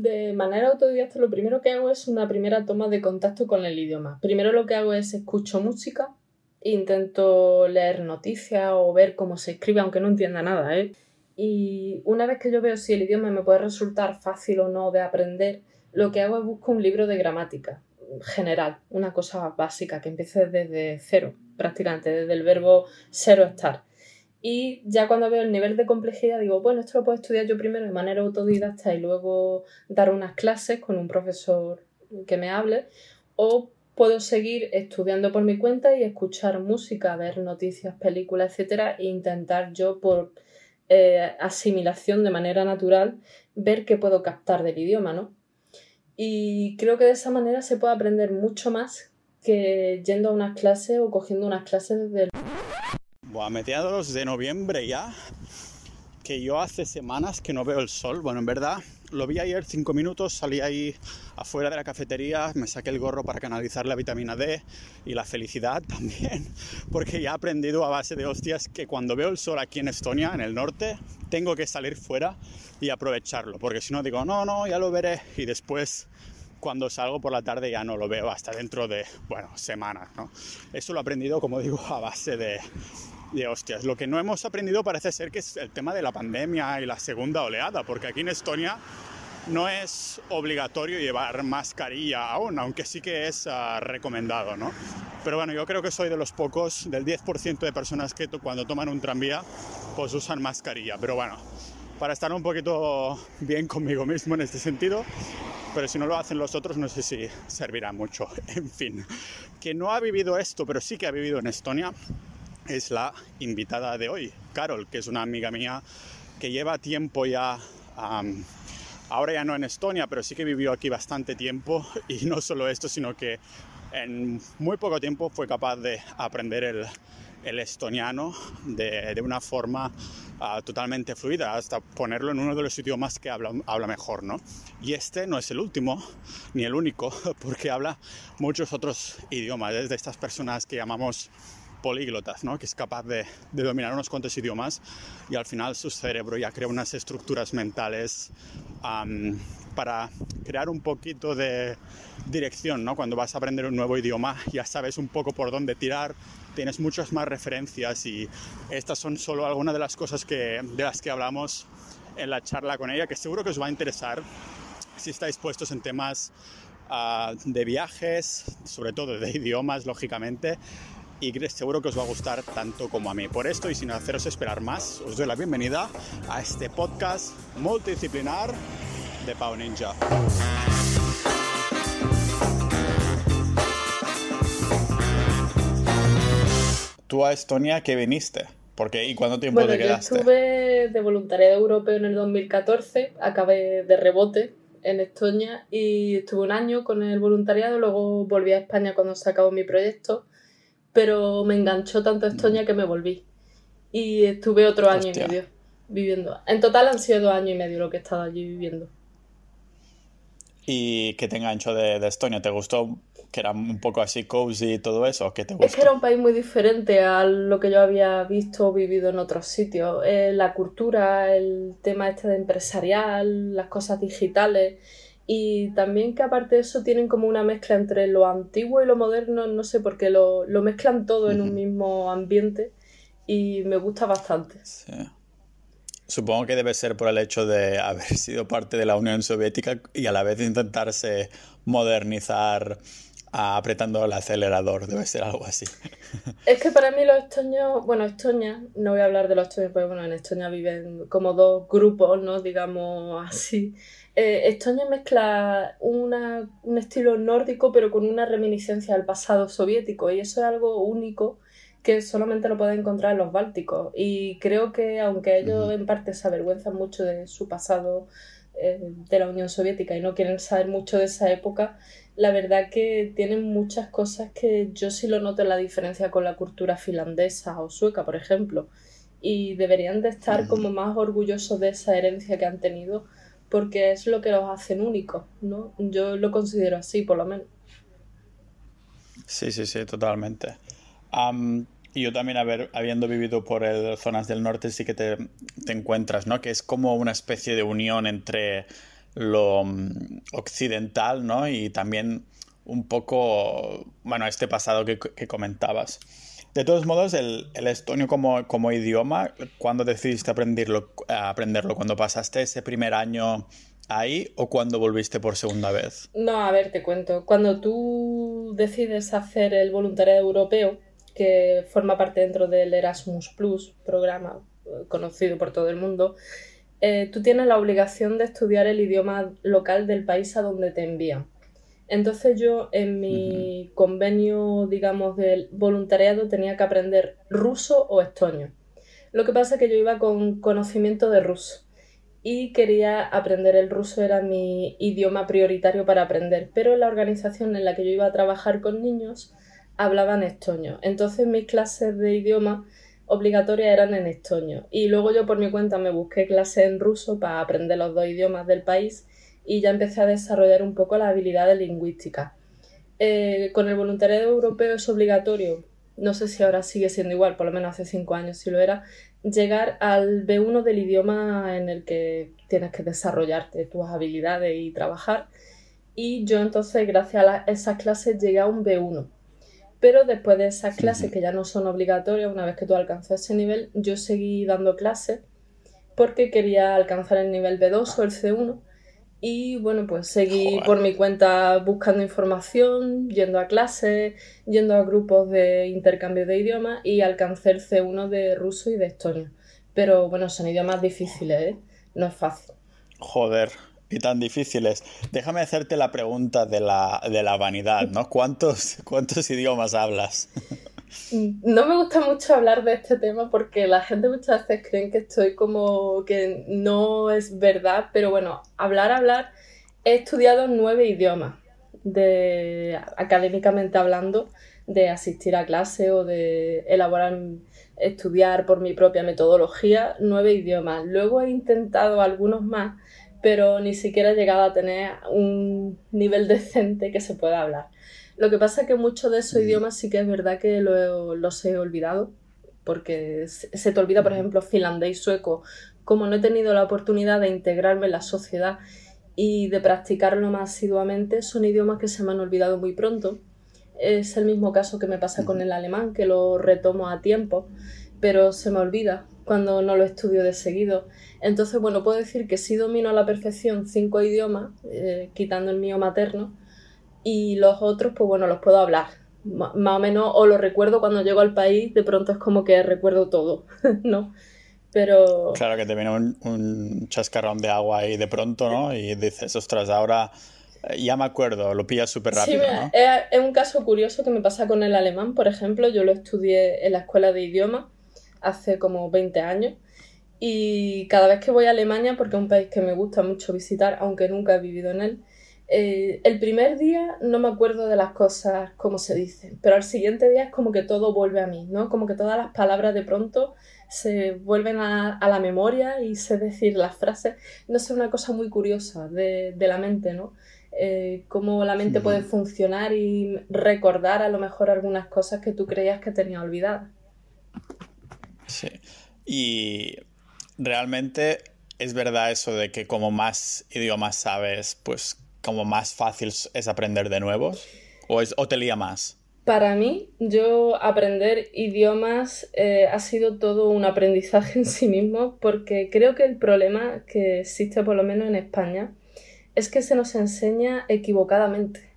De manera autodidacta, lo primero que hago es una primera toma de contacto con el idioma. Primero lo que hago es escucho música, intento leer noticias o ver cómo se escribe, aunque no entienda nada, ¿eh? Y una vez que yo veo si el idioma me puede resultar fácil o no de aprender, lo que hago es busco un libro de gramática general, una cosa básica que empiece desde cero, prácticamente, desde el verbo ser o estar. Y ya cuando veo el nivel de complejidad digo, bueno, esto lo puedo estudiar yo primero de manera autodidacta y luego dar unas clases con un profesor que me hable, o puedo seguir estudiando por mi cuenta y escuchar música, ver noticias, películas, etcétera, e intentar yo por eh, asimilación de manera natural ver qué puedo captar del idioma, ¿no? Y creo que de esa manera se puede aprender mucho más que yendo a unas clases o cogiendo unas clases desde el a mediados de noviembre ya, que yo hace semanas que no veo el sol. Bueno, en verdad lo vi ayer cinco minutos, salí ahí afuera de la cafetería, me saqué el gorro para canalizar la vitamina D y la felicidad también, porque ya he aprendido a base de hostias que cuando veo el sol aquí en Estonia, en el norte, tengo que salir fuera y aprovecharlo, porque si no digo, no, no, ya lo veré y después cuando salgo por la tarde ya no lo veo hasta dentro de, bueno, semanas, ¿no? Eso lo he aprendido, como digo, a base de, de hostias. Lo que no hemos aprendido parece ser que es el tema de la pandemia y la segunda oleada, porque aquí en Estonia no es obligatorio llevar mascarilla aún, aunque sí que es ah, recomendado, ¿no? Pero bueno, yo creo que soy de los pocos, del 10% de personas que cuando toman un tranvía, pues usan mascarilla. Pero bueno, para estar un poquito bien conmigo mismo en este sentido, pero si no lo hacen los otros no sé si servirá mucho. En fin, que no ha vivido esto, pero sí que ha vivido en Estonia, es la invitada de hoy, Carol, que es una amiga mía que lleva tiempo ya, ahora ya no en Estonia, pero sí que vivió aquí bastante tiempo y no solo esto, sino que en muy poco tiempo fue capaz de aprender el, estoniano de, una forma ah, totalmente fluida, hasta ponerlo en uno de los idiomas que habla, habla mejor, ¿no? Y este no es el último, ni el único, porque habla muchos otros idiomas, es de estas personas que llamamos políglotas, ¿no? que es capaz de, dominar unos cuantos idiomas y al final su cerebro ya crea unas estructuras mentales para crear un poquito de dirección. ¿no? Cuando vas a aprender un nuevo idioma ya sabes un poco por dónde tirar, tienes muchas más referencias y estas son solo algunas de las cosas que, de las que hablamos en la charla con ella, que seguro que os va a interesar si estáis puestos en temas ah, de viajes, sobre todo de idiomas, lógicamente, y seguro que os va a gustar tanto como a mí. Por esto y sin haceros esperar más, os doy la bienvenida a este podcast multidisciplinar de Pau Ninja. ¿Tú a Estonia qué viniste? Porque, ¿Y cuánto tiempo te quedaste? Yo estuve de voluntariado europeo en el 2014, acabé de rebote en Estonia y estuve un año con el voluntariado, luego volví a España cuando se acabó mi proyecto pero me enganchó tanto Estonia que me volví. Y estuve otro año y medio viviendo. En total han sido dos años y medio lo que he estado allí viviendo. ¿Y qué te enganchó de, Estonia? ¿Te gustó que era un poco así cozy y todo eso? ¿Qué te Es que era un país muy diferente a lo que yo había visto o vivido en otros sitios. Eh, la cultura, el tema este de empresarial, las cosas digitales y también que aparte de eso tienen como una mezcla entre lo antiguo y lo moderno, no sé, porque lo, lo mezclan todo en un mismo ambiente y me gusta bastante. Sí. Supongo que debe ser por el hecho de haber sido parte de la Unión Soviética y a la vez intentarse modernizar apretando el acelerador, debe ser algo así. Es que para mí los estonios, bueno, Estonia, no voy a hablar de los estonios, porque bueno, en Estonia viven como dos grupos, ¿no? Digamos así. Eh, Estonia mezcla una, un estilo nórdico pero con una reminiscencia al pasado soviético y eso es algo único que solamente lo pueden encontrar en los bálticos. Y creo que aunque ellos en parte se avergüenzan mucho de su pasado eh, de la Unión Soviética y no quieren saber mucho de esa época, la verdad que tienen muchas cosas que yo sí lo noto en la diferencia con la cultura finlandesa o sueca, por ejemplo, y deberían de estar como más orgullosos de esa herencia que han tenido porque es lo que los hacen únicos, ¿no? Yo lo considero así, por lo menos. Sí, sí, sí, totalmente. y yo también, haber, habiendo vivido por el, zonas del norte, sí que te, encuentras, ¿no? Que es como una especie de unión entre lo mm, occidental, ¿no? Y también un poco, bueno, este pasado que, comentabas. De todos modos, el, estonio como, idioma, ¿cuándo decidiste aprenderlo, aprenderlo? ¿Cuando pasaste ese primer año ahí o cuando volviste por segunda vez? No, a ver, te cuento. Cuando tú decides hacer el voluntariado europeo, que forma parte dentro del Erasmus Plus, programa eh, conocido por todo el mundo, eh, tú tienes la obligación de estudiar el idioma local del país a donde te envían. Entonces yo en mi convenio, digamos, del voluntariado tenía que aprender ruso o estonio. Lo que pasa es que yo iba con conocimiento de ruso y quería aprender el ruso, era mi idioma prioritario para aprender, pero en la organización en la que yo iba a trabajar con niños hablaban estonio. Entonces mis clases de idioma obligatorias eran en estonio. Y luego yo por mi cuenta me busqué clases en ruso para aprender los dos idiomas del país y ya empecé a desarrollar un poco las habilidades lingüísticas. Eh, con el voluntariado europeo es obligatorio, no sé si ahora sigue siendo igual, por lo menos hace cinco años si lo era, llegar al B1 del idioma en el que tienes que desarrollarte tus habilidades y trabajar. Y yo entonces, gracias a esas clases, llegué a un B1. Pero después de esas clases, que ya no son obligatorias, una vez que tú alcanzas ese nivel, yo seguí dando clases porque quería alcanzar el nivel B2 o el C1 y bueno, pues seguí por mi cuenta buscando información, yendo a clases, yendo a grupos de intercambio de idiomas y alcancé el C1 de ruso y de estonio. Pero bueno, son idiomas difíciles, ¿eh? No es fácil. Joder, y tan difíciles. Déjame hacerte la pregunta de la, de la vanidad, ¿no? ¿Cuántos, ¿Cuántos idiomas hablas? No me gusta mucho hablar de este tema porque la gente muchas veces cree que estoy como que no es verdad, pero bueno, hablar, hablar, he estudiado nueve idiomas, de académicamente hablando, de asistir a clase o de elaborar, estudiar por mi propia metodología, nueve idiomas. Luego he intentado algunos más, pero ni siquiera he llegado a tener un nivel decente que se pueda hablar. Lo que pasa es que muchos de esos idiomas sí que es verdad que los he olvidado, porque se te olvida, por ejemplo, finlandés y sueco. Como no he tenido la oportunidad de integrarme en la sociedad y de practicarlo más asiduamente, son idiomas que se me han olvidado muy pronto. Es el mismo caso que me pasa con el alemán, que lo retomo a tiempo, pero se me olvida cuando no lo estudio de seguido. Entonces, bueno, puedo decir que sí domino a la perfección cinco idiomas, eh, quitando el mío materno, y los otros, pues bueno, los puedo hablar. más o menos, o los recuerdo cuando llego al país, de pronto es como que recuerdo todo, ¿no? Pero... Claro que te viene un, chascarrón de agua ahí de pronto, ¿no? Y dices, ostras, ahora eh, ya me acuerdo, lo pillas súper rápido. Sí, ¿no? es, un caso curioso que me pasa con el alemán, por ejemplo. Yo lo estudié en la escuela de idiomas hace como 20 años. Y cada vez que voy a Alemania, porque es un país que me gusta mucho visitar, aunque nunca he vivido en él, eh, el primer día no me acuerdo de las cosas como se dicen, pero al siguiente día es como que todo vuelve a mí, ¿no? Como que todas las palabras de pronto se vuelven a, la memoria y sé decir las frases. No sé, una cosa muy curiosa de, la mente, ¿no? Eh, cómo la mente puede funcionar y recordar a lo mejor algunas cosas que tú creías que tenía olvidadas. Sí. Y realmente es verdad eso de que como más idiomas sabes, pues como más fácil es aprender de nuevos? ¿O, es, te lía más? Para mí, yo aprender idiomas eh, ha sido todo un aprendizaje en sí mismo porque creo que el problema que existe por lo menos en España es que se nos enseña equivocadamente.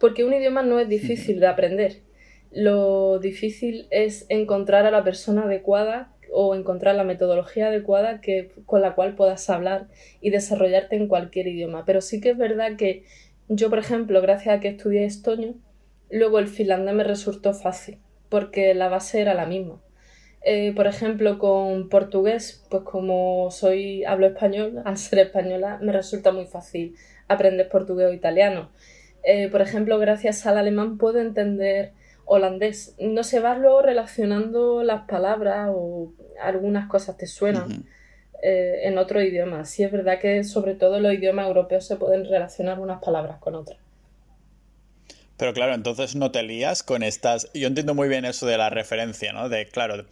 Porque un idioma no es difícil de aprender. Lo difícil es encontrar a la persona adecuada o encontrar la metodología adecuada que, con la cual puedas hablar y desarrollarte en cualquier idioma. Pero sí que es verdad que yo, por ejemplo, gracias a que estudié estonio, luego el finlandés me resultó fácil, porque la base era la misma. Eh, por ejemplo, con portugués, pues como soy, hablo español, al ser española, me resulta muy fácil aprender portugués o italiano. Eh, por ejemplo, gracias al alemán puedo entender holandés. No se va luego relacionando las palabras o algunas cosas te suenan eh, en otro idioma. Sí es verdad que sobre todo los idiomas europeos se pueden relacionar unas palabras con otras. Pero claro, entonces no te lías con estas... Yo entiendo muy bien eso de la referencia, ¿no? De, claro,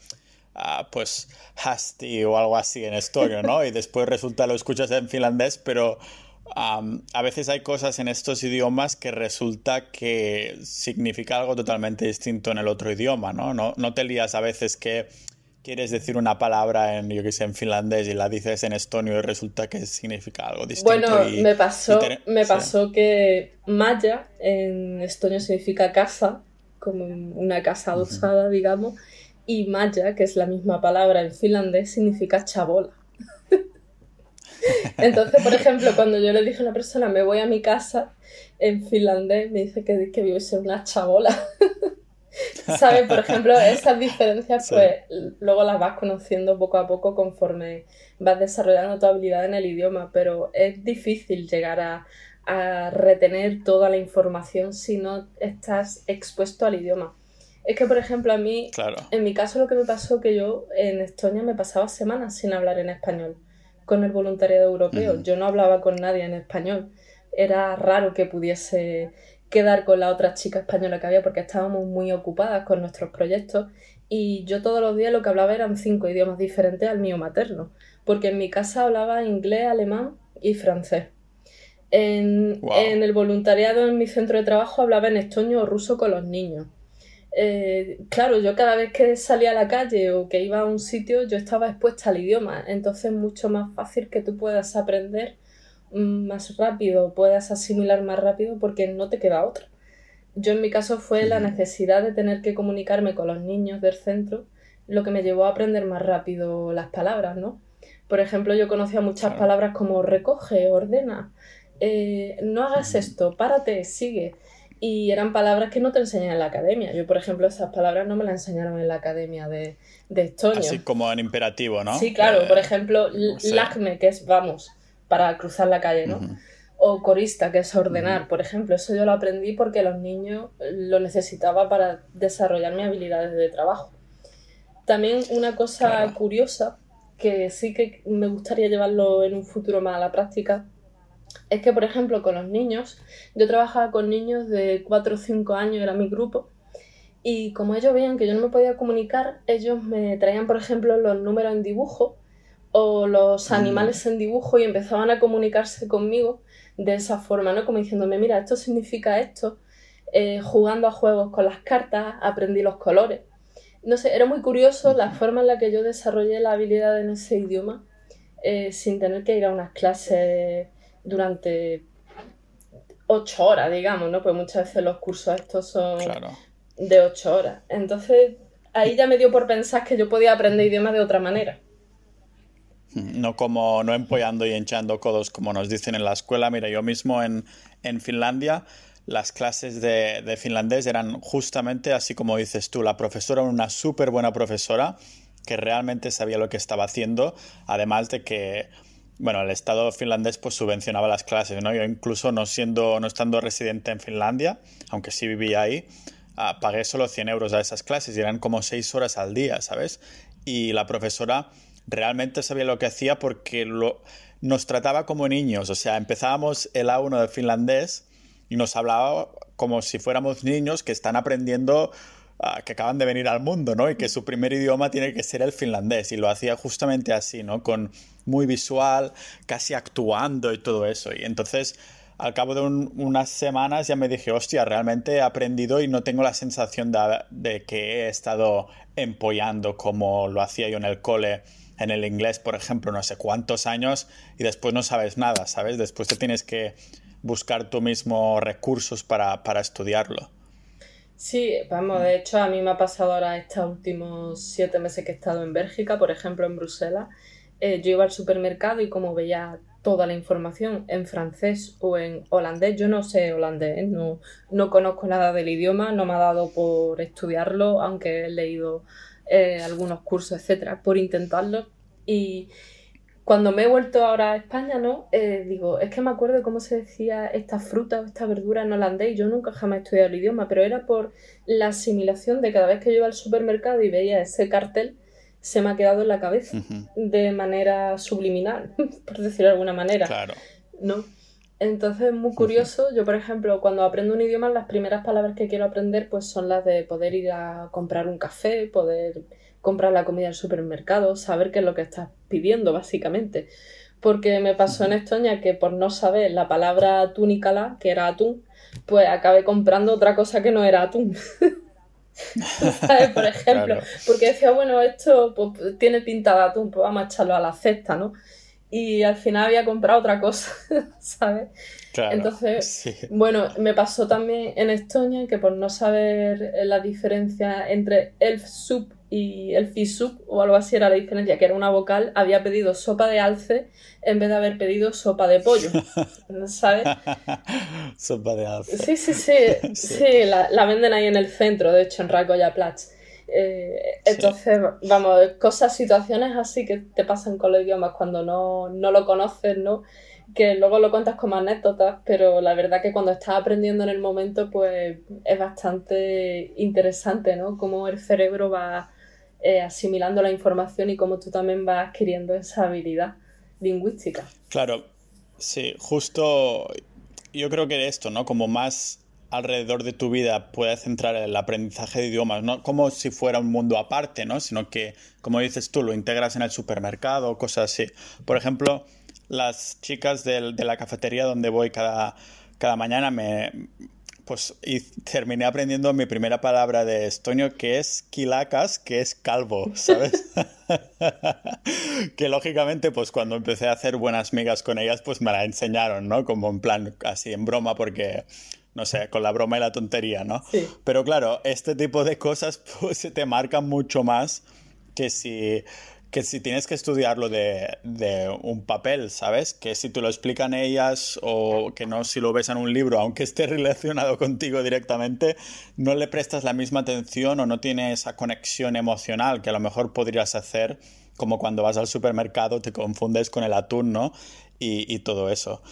ah, pues Hasti o algo así en estorio, ¿no? Y después resulta lo escuchas en finlandés, pero a veces hay cosas en estos idiomas que resulta que significa algo totalmente distinto en el otro idioma, ¿no? No, no te lías a veces que quieres decir una palabra en, yo que sé, en finlandés y la dices en estonio y resulta que significa algo distinto. Bueno, me pasó, me pasó que maya en estonio significa casa, como una casa adosada, digamos, y maya, que es la misma palabra en finlandés, significa chabola. Entonces, por ejemplo, cuando yo le dije a una persona, me voy a mi casa, en finlandés me dice que, que vive una chabola. ¿Sabes? Por ejemplo, esas diferencias, pues luego las vas conociendo poco a poco conforme vas desarrollando tu habilidad en el idioma, pero es difícil llegar a, a retener toda la información si no estás expuesto al idioma. Es que, por ejemplo, a mí, en mi caso lo que me pasó que yo en Estonia me pasaba semanas sin hablar en español con el voluntariado europeo. Yo no hablaba con nadie en español. Era raro que pudiese quedar con la otra chica española que había porque estábamos muy ocupadas con nuestros proyectos y yo todos los días lo que hablaba eran cinco idiomas diferentes al mío materno, porque en mi casa hablaba inglés, alemán y francés. En, en el voluntariado en mi centro de trabajo hablaba en estonio o ruso con los niños. Eh, claro, yo cada vez que salía a la calle o que iba a un sitio, yo estaba expuesta al idioma, entonces es mucho más fácil que tú puedas aprender mm, más rápido, puedas asimilar más rápido porque no te queda otra. Yo en mi caso fue la necesidad de tener que comunicarme con los niños del centro lo que me llevó a aprender más rápido las palabras, ¿no? Por ejemplo, yo conocía muchas palabras como recoge, ordena, eh, no hagas esto, párate, sigue y eran palabras que no te enseñan en la academia. Yo, por ejemplo, esas palabras no me las enseñaron en la academia de, de Estonia. Así como en imperativo, ¿no? Sí, claro. por ejemplo, lagme, que es vamos, para cruzar la calle, ¿no? O corista, que es ordenar, por ejemplo. Eso yo lo aprendí porque los niños lo necesitaba para desarrollar mis habilidades de trabajo. También una cosa curiosa, que sí que me gustaría llevarlo en un futuro más a la práctica, es que, por ejemplo, con los niños, yo trabajaba con niños de 4 o 5 años, era mi grupo, y como ellos veían que yo no me podía comunicar, ellos me traían, por ejemplo, los números en dibujo o los mm. animales en dibujo y empezaban a comunicarse conmigo de esa forma, ¿no? Como diciéndome, mira, esto significa esto, eh, jugando a juegos con las cartas, aprendí los colores. No sé, era muy curioso la forma en la que yo desarrollé la habilidad en ese idioma eh, sin tener que ir a unas clases durante ocho horas, digamos, ¿no? Pues muchas veces los cursos estos son de ocho horas. Entonces, ahí ya me dio por pensar que yo podía aprender idiomas de otra manera. No como no empollando y hinchando codos como nos dicen en la escuela. Mira, yo mismo en, Finlandia las clases de, de, finlandés eran justamente así como dices tú. La profesora una súper buena profesora que realmente sabía lo que estaba haciendo, además de que bueno, el Estado finlandés pues subvencionaba las clases, ¿no? Yo incluso no siendo, no estando residente en Finlandia, aunque sí vivía ahí, ah, pagué solo 100 euros a esas clases y eran como 6 horas al día, ¿sabes? Y la profesora realmente sabía lo que hacía porque lo, nos trataba como niños, o sea, empezábamos el A1 de finlandés y nos hablaba como si fuéramos niños que están aprendiendo que acaban de venir al mundo, ¿no? Y que su primer idioma tiene que ser el finlandés. Y lo hacía justamente así, ¿no? Con muy visual, casi actuando y todo eso. Y entonces, al cabo de unas semanas ya me dije, hostia, realmente he aprendido y no tengo la sensación de, que he estado empollando como lo hacía yo en el cole en el inglés, por ejemplo, no sé cuántos años y después no sabes nada, ¿sabes? Después te tienes que buscar tú mismo recursos para, para estudiarlo. Sí, vamos, de hecho a mí me ha pasado ahora estos últimos siete meses que he estado en Bélgica, por ejemplo en Bruselas, eh, yo iba al supermercado y como veía toda la información en francés o en holandés, yo no sé holandés, no, no conozco nada del idioma, no me ha dado por estudiarlo, aunque he leído eh, algunos cursos, etcétera, por intentarlo. Y, cuando me he vuelto ahora a España, ¿no? Eh, digo, es que me acuerdo cómo se decía esta fruta o esta verdura en holandés. Yo nunca jamás he estudiado el idioma, pero era por la asimilación de cada vez que yo iba al supermercado y veía ese cartel, se me ha quedado en la cabeza de manera subliminal, por decirlo de alguna manera. Claro. ¿No? Entonces es muy curioso. Yo, por ejemplo, cuando aprendo un idioma, las primeras palabras que quiero aprender pues son las de poder ir a comprar un café, poder comprar la comida del supermercado, saber qué es lo que estás pidiendo, básicamente. porque me pasó en Estonia que por no saber la palabra túnicala, que era atún, pues acabé comprando otra cosa que no era atún. ¿Sabes? Por ejemplo, porque decía, bueno, esto pues, tiene pinta de atún, pues vamos a echarlo a la cesta, ¿no? Y al final había comprado otra cosa, ¿sabes? Entonces, bueno, me pasó también en Estonia que por no saber la diferencia entre elf soup y el fisuk o algo así era la diferencia, que era una vocal, había pedido sopa de alce en vez de haber pedido sopa de pollo, ¿sabes? sopa de alce. Sí, sí, sí, sí, la, venden ahí en el centro, de hecho, en Rakoya Platz. Eh, entonces, vamos, cosas, situaciones así que te pasan con los idiomas cuando no, no lo conoces, ¿no? que luego lo cuentas como anécdotas, pero la verdad que cuando estás aprendiendo en el momento, pues es bastante interesante, ¿no? Cómo el cerebro va eh, asimilando la información y cómo tú también vas adquiriendo esa habilidad lingüística. Claro, sí, justo yo creo que esto, ¿no? Como más alrededor de tu vida puedes centrar el aprendizaje de idiomas, no como si fuera un mundo aparte, ¿no? Sino que, como dices tú, lo integras en el supermercado, cosas así. Por ejemplo, las chicas de la cafetería donde voy cada, cada mañana me, pues y terminé aprendiendo mi primera palabra de estonio que es kilacas, que es calvo, ¿sabes? que lógicamente pues cuando empecé a hacer buenas migas con ellas pues me la enseñaron, ¿no? Como en plan así en broma porque no sé, con la broma y la tontería, ¿no? Sí. Pero claro, este tipo de cosas pues se te marcan mucho más que si que si tienes que estudiarlo de, un papel, ¿sabes? Que si te lo explican ellas o que no si lo ves en un libro, aunque esté relacionado contigo directamente, no le prestas la misma atención o no tiene esa conexión emocional que a lo mejor podrías hacer como cuando vas al supermercado, te confundes con el atún, ¿no? Y, todo eso.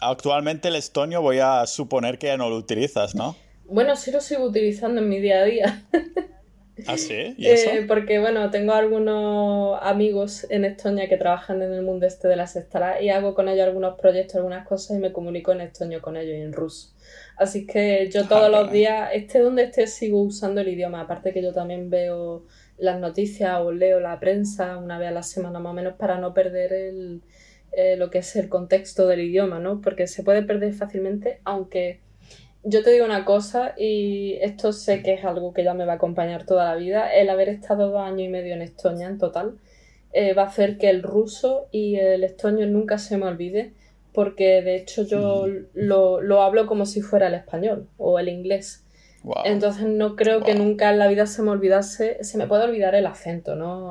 actualmente el estonio voy a suponer que ya no lo utilizas, ¿no? Bueno, sí lo sigo utilizando en mi día a día. ¿Ah, sí? ¿Y eso? Eh, porque, bueno, tengo algunos amigos en Estonia que trabajan en el mundo este de las estaras y hago con ellos algunos proyectos, algunas cosas y me comunico en estonio con ellos y en ruso. Así que yo todos los días, esté donde esté, sigo usando el idioma. Aparte que yo también veo las noticias o leo la prensa una vez a la semana más o menos para no perder el, eh, lo que es el contexto del idioma, ¿no? Porque se puede perder fácilmente, aunque yo te digo una cosa, y esto sé que es algo que ya me va a acompañar toda la vida, el haber estado dos años y medio en Estonia en total, eh, va a hacer que el ruso y el estonio nunca se me olvide, porque de hecho yo lo, hablo como si fuera el español o el inglés. Entonces no creo que nunca en la vida se me olvidase, se me puede olvidar el acento, ¿no?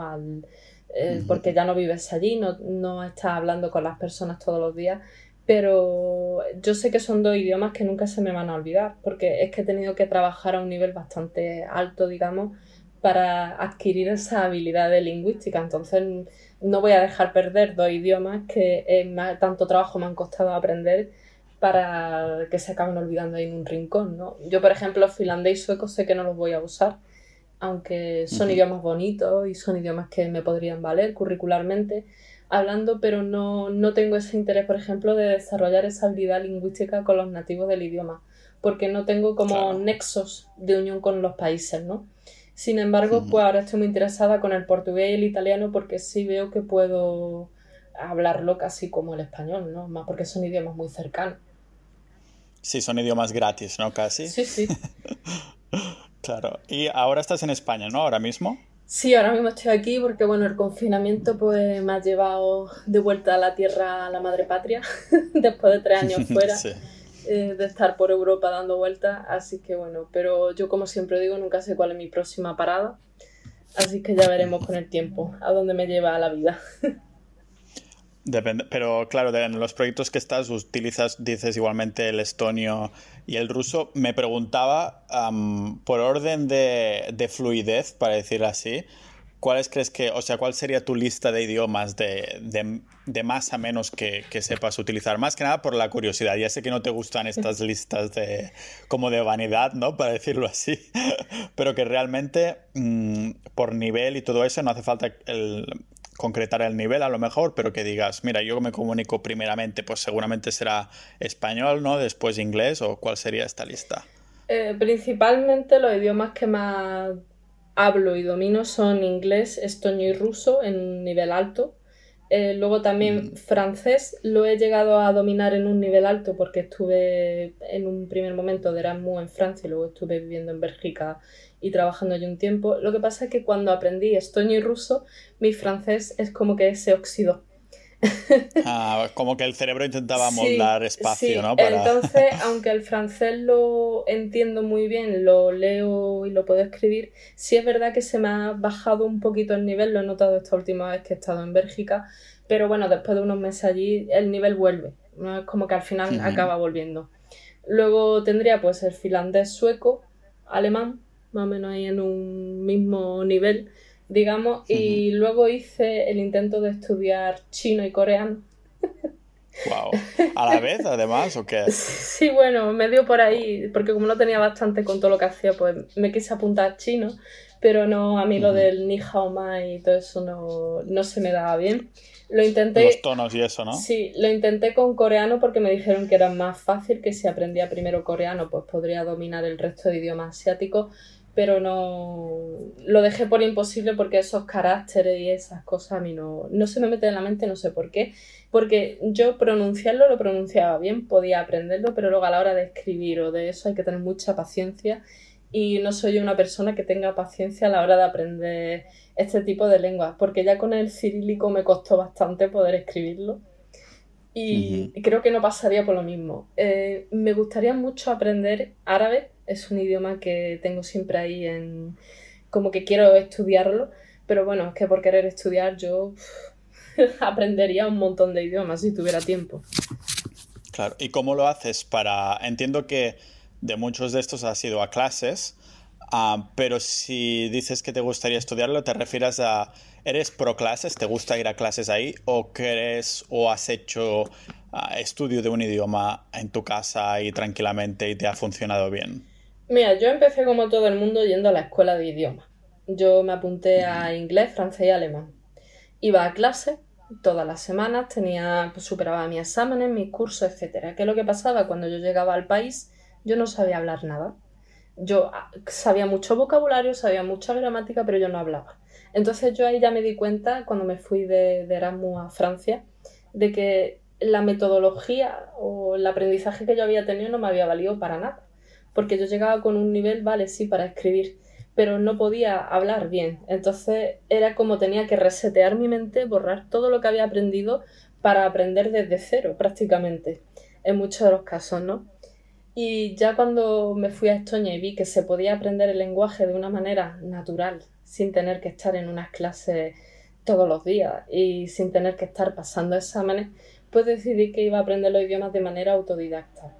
Eh, porque ya no vives allí, no, no estás hablando con las personas todos los días pero yo sé que son dos idiomas que nunca se me van a olvidar, porque es que he tenido que trabajar a un nivel bastante alto, digamos, para adquirir esa habilidad de lingüística. Entonces no voy a dejar perder dos idiomas que eh, tanto trabajo me han costado aprender para que se acaben olvidando ahí en un rincón, ¿no? Yo, por ejemplo, finlandés y sueco sé que no los voy a usar, aunque son idiomas bonitos y son idiomas que me podrían valer curricularmente, hablando, pero no, no tengo ese interés, por ejemplo, de desarrollar esa habilidad lingüística con los nativos del idioma, porque no tengo como nexos de unión con los países, ¿no? Sin embargo, pues ahora estoy muy interesada con el portugués y el italiano porque sí veo que puedo hablarlo casi como el español, ¿no? Más porque son idiomas muy cercanos. Sí, son idiomas gratis, ¿no? Casi. Sí, sí. claro. Y ahora estás en España, ¿no? Ahora mismo. Sí, ahora mismo estoy aquí porque bueno, el confinamiento pues me ha llevado de vuelta a la tierra a la madre patria, después de tres años fuera eh, de estar por Europa dando vueltas, así que bueno, pero yo como siempre digo, nunca sé cuál es mi próxima parada, así que ya veremos con el tiempo a dónde me lleva la vida. Depende, pero claro, en los proyectos que estás utilizas, dices igualmente el estonio y el ruso. Me preguntaba, por orden de, fluidez, para decirlo así, ¿cuáles crees que, o sea, cuál sería tu lista de idiomas de, de, más a menos que, que, sepas utilizar? Más que nada por la curiosidad. Ya sé que no te gustan estas listas de, como de vanidad, ¿no? Para decirlo así, pero que realmente mm, por nivel y todo eso no hace falta el concretar el nivel a lo mejor, pero que digas, mira, yo me comunico primeramente, pues seguramente será español, ¿no? Después inglés, o cuál sería esta lista. Eh, principalmente los idiomas que más hablo y domino son inglés, estonio y ruso en un nivel alto. Eh, luego también Mm. francés lo he llegado a dominar en un nivel alto porque estuve en un primer momento de Erasmus en Francia y luego estuve viviendo en Bélgica y trabajando allí un tiempo. Lo que pasa es que cuando aprendí estoño y ruso, mi francés es como que se oxidó. Ah, como que el cerebro intentaba Sí, moldar espacio, sí. ¿no? Para... Entonces, aunque el francés lo entiendo muy bien, lo leo y lo puedo escribir, sí es verdad que se me ha bajado un poquito el nivel, lo he notado esta última vez que he estado en Bélgica, pero bueno, después de unos meses allí el nivel vuelve, ¿no? es como que al final acaba volviendo. Luego tendría pues el finlandés sueco, alemán, más o menos ahí en un mismo nivel, digamos, y luego hice el intento de estudiar chino y coreano. Wow. ¿A la vez, además, o qué? Sí, bueno, me dio por ahí, porque como no tenía bastante con todo lo que hacía, pues me quise apuntar a chino, pero no, a mí lo Ujú. del ni hao mai y todo eso no, no se me daba bien. Lo intenté, Los tonos y eso, ¿no? sí, lo intenté con coreano porque me dijeron que era más fácil, que si aprendía primero coreano, pues podría dominar el resto de idiomas asiáticos, pero no, lo dejé por imposible porque esos caracteres y esas cosas a mí no, no se me meten en la mente, no sé por qué. Porque yo pronunciarlo lo pronunciaba bien, podía aprenderlo, pero luego a la hora de escribir o de eso hay que tener mucha paciencia y no soy una persona que tenga paciencia a la hora de aprender este tipo de lenguas, porque ya con el cirílico me costó bastante poder escribirlo y creo que no pasaría por lo mismo. Eh, me gustaría mucho aprender árabe, es un idioma que tengo siempre ahí en... como que quiero estudiarlo, pero bueno, es que por querer estudiar yo aprendería un montón de idiomas si tuviera tiempo. Claro. ¿Y cómo lo haces para...? Entiendo que de muchos de estos has ido a clases, ah, pero si dices que te gustaría estudiarlo, ¿te refieres a... ¿Eres pro clases? ¿Te gusta ir a clases ahí? ¿O crees o has hecho ah, estudio de un idioma en tu casa y tranquilamente y te ha funcionado bien? Mira, yo empecé como todo el mundo yendo a la escuela de idiomas. Yo me apunté a inglés, francés y alemán. Iba a clase todas las semanas, tenía, pues, superaba mis exámenes, mis cursos, etcétera. ¿Qué es lo que pasaba? Cuando yo llegaba al país, yo no sabía hablar nada. Yo ah, sabía mucho vocabulario, sabía mucha gramática, pero yo no hablaba. Entonces yo ahí ya me di cuenta, cuando me fui de, de Erasmus a Francia, de que la metodología o el aprendizaje que yo había tenido no me había valido para nada. Porque yo llegaba con un nivel, vale, sí, para escribir, pero no podía hablar bien. Entonces era como tenía que resetear mi mente, borrar todo lo que había aprendido para aprender desde cero, prácticamente, en muchos de los casos, ¿no? Y ya cuando me fui a Estonia y vi que se podía aprender el lenguaje de una manera natural, sin tener que estar en unas clases todos los días y sin tener que estar pasando exámenes, pues decidí que iba a aprender los idiomas de manera autodidacta.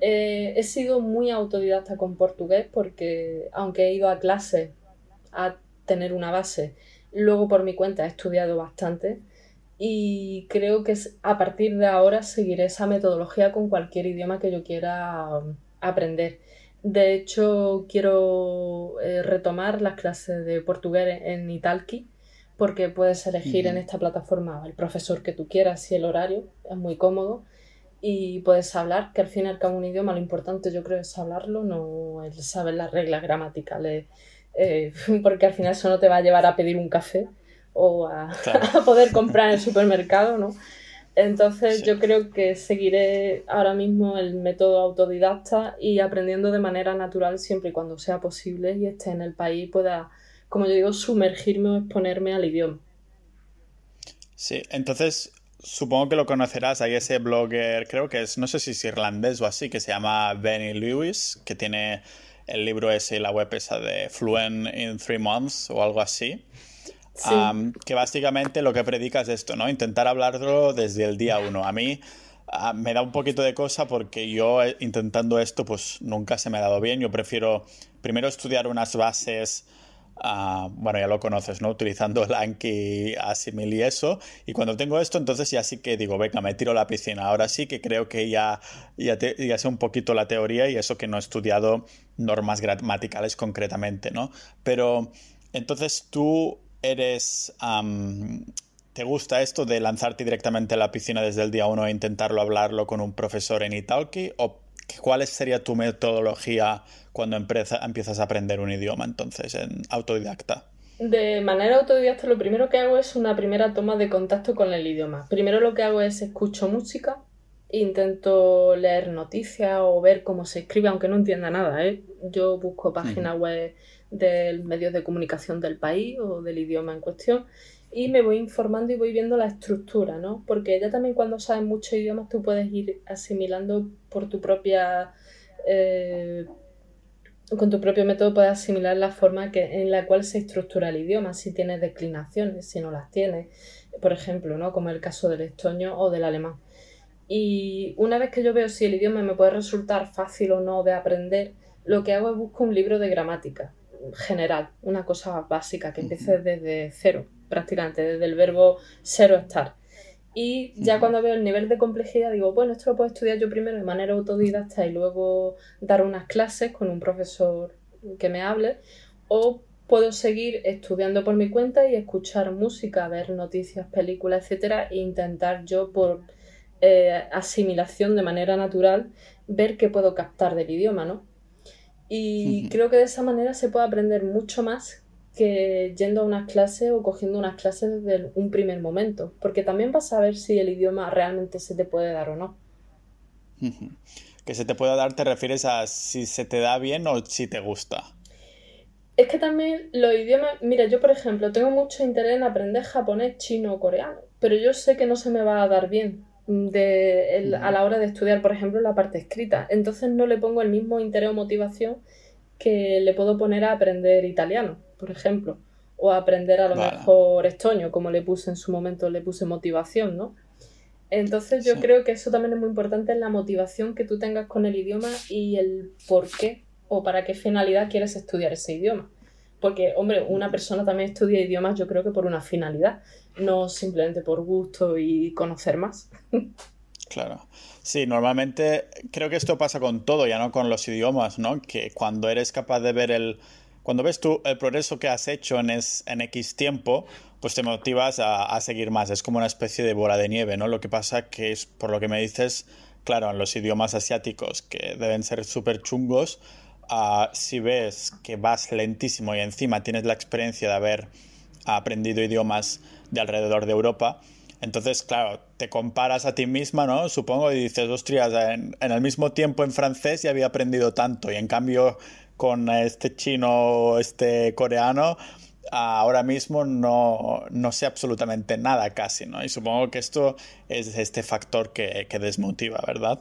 Eh, he sido muy autodidacta con portugués porque aunque he ido a clase a tener una base, luego por mi cuenta he estudiado bastante y creo que a partir de ahora seguiré esa metodología con cualquier idioma que yo quiera um, aprender. De hecho, quiero eh, retomar las clases de portugués en Italki porque puedes elegir en esta plataforma el profesor que tú quieras y el horario, es muy cómodo y puedes hablar, que al fin y al cabo un idioma lo importante yo creo es hablarlo, no el saber las reglas gramaticales, eh, porque al final eso no te va a llevar a pedir un café o a, Claro. a poder comprar en el supermercado, ¿no? Entonces Sí. yo creo que seguiré ahora mismo el método autodidacta y aprendiendo de manera natural siempre y cuando sea posible y esté en el país pueda, como yo digo, sumergirme o exponerme al idioma. Sí, entonces supongo que lo conocerás. Hay ese blogger, creo que es, no sé si es irlandés o así, que se llama Benny Lewis, que tiene el libro ese y la web esa de Fluent in Three Months o algo así. Sí. Que básicamente lo que predica es esto, ¿no? Intentar hablarlo desde el día uno. A mí me da un poquito de cosa porque yo eh, intentando esto pues nunca se me ha dado bien. Yo prefiero primero estudiar unas bases, ah, bueno, ya lo conoces, ¿no? Utilizando el Anki, Assimil y eso. Y cuando tengo esto, entonces ya sí que digo, venga, me tiro a la piscina. Ahora sí que creo que ya, ya, ya sé un poquito la teoría y eso que no he estudiado normas gramaticales concretamente, ¿no? Pero entonces tú eres... ¿Te gusta esto de lanzarte directamente a la piscina desde el día uno e intentarlo hablarlo con un profesor en Italki? ¿O cuál sería tu metodología cuando empiezas a aprender un idioma entonces en autodidacta? De manera autodidacta lo primero que hago es una primera toma de contacto con el idioma. Primero lo que hago es escucho música, intento leer noticias o ver cómo se escribe, aunque no entienda nada. ¿eh? Yo busco páginas web de medios de comunicación del país o del idioma en cuestión y me voy informando y voy viendo la estructura, ¿no? Porque ya también cuando sabes muchos idiomas tú puedes ir asimilando por tu propia... Eh, con tu propio método puedes asimilar la forma que, en la cual se estructura el idioma, si tienes declinaciones, si no las tienes, por ejemplo, ¿no? como el caso del estoño o del alemán. Y una vez que yo veo si el idioma me puede resultar fácil o no de aprender, lo que hago es buscar un libro de gramática general, una cosa básica, que empiece desde cero, prácticamente, desde el verbo ser o estar. Y ya cuando veo el nivel de complejidad digo, bueno, esto lo puedo estudiar yo primero de manera autodidacta y luego dar unas clases con un profesor que me hable, o puedo seguir estudiando por mi cuenta y escuchar música, ver noticias, películas, etcétera, e intentar yo por eh, asimilación de manera natural ver qué puedo captar del idioma, ¿no? Y creo que de esa manera se puede aprender mucho más que yendo a unas clases o cogiendo unas clases desde un primer momento, porque también vas a ver si el idioma realmente se te puede dar o no. Que se te puede dar, te refieres a si se te da bien o si te gusta. Es que también los idiomas, mira, yo por ejemplo tengo mucho interés en aprender japonés, chino o coreano, pero yo sé que no se me va a dar bien de, a la hora de estudiar, por ejemplo, la parte escrita. Entonces no le pongo el mismo interés o motivación que le puedo poner a aprender italiano por ejemplo, o aprender a lo mejor estoño, como le puse en su momento, le puse motivación, ¿no? Entonces yo creo que eso también es muy importante la motivación que tú tengas con el idioma y el por qué o para qué finalidad quieres estudiar ese idioma. Porque, hombre, una persona también estudia idiomas yo creo que por una finalidad, no simplemente por gusto y conocer más. Claro. Sí, normalmente creo que esto pasa con todo, ya no con los idiomas, ¿no? Que cuando eres capaz de ver el, cuando ves tú el progreso que has hecho en, en X tiempo, pues te motivas a, seguir más. Es como una especie de bola de nieve, ¿no? Lo que pasa que es, por lo que me dices, claro, en los idiomas asiáticos, que deben ser súper chungos, ah, si ves que vas lentísimo y encima tienes la experiencia de haber aprendido idiomas de alrededor de Europa, entonces, claro, te comparas a ti misma, ¿no? Supongo, y dices, hostias, en, en, el mismo tiempo en francés ya había aprendido tanto, y en cambio con este chino o este coreano, ahora mismo no, sé absolutamente nada casi, ¿no? Y supongo que esto es este factor que, desmotiva, ¿verdad?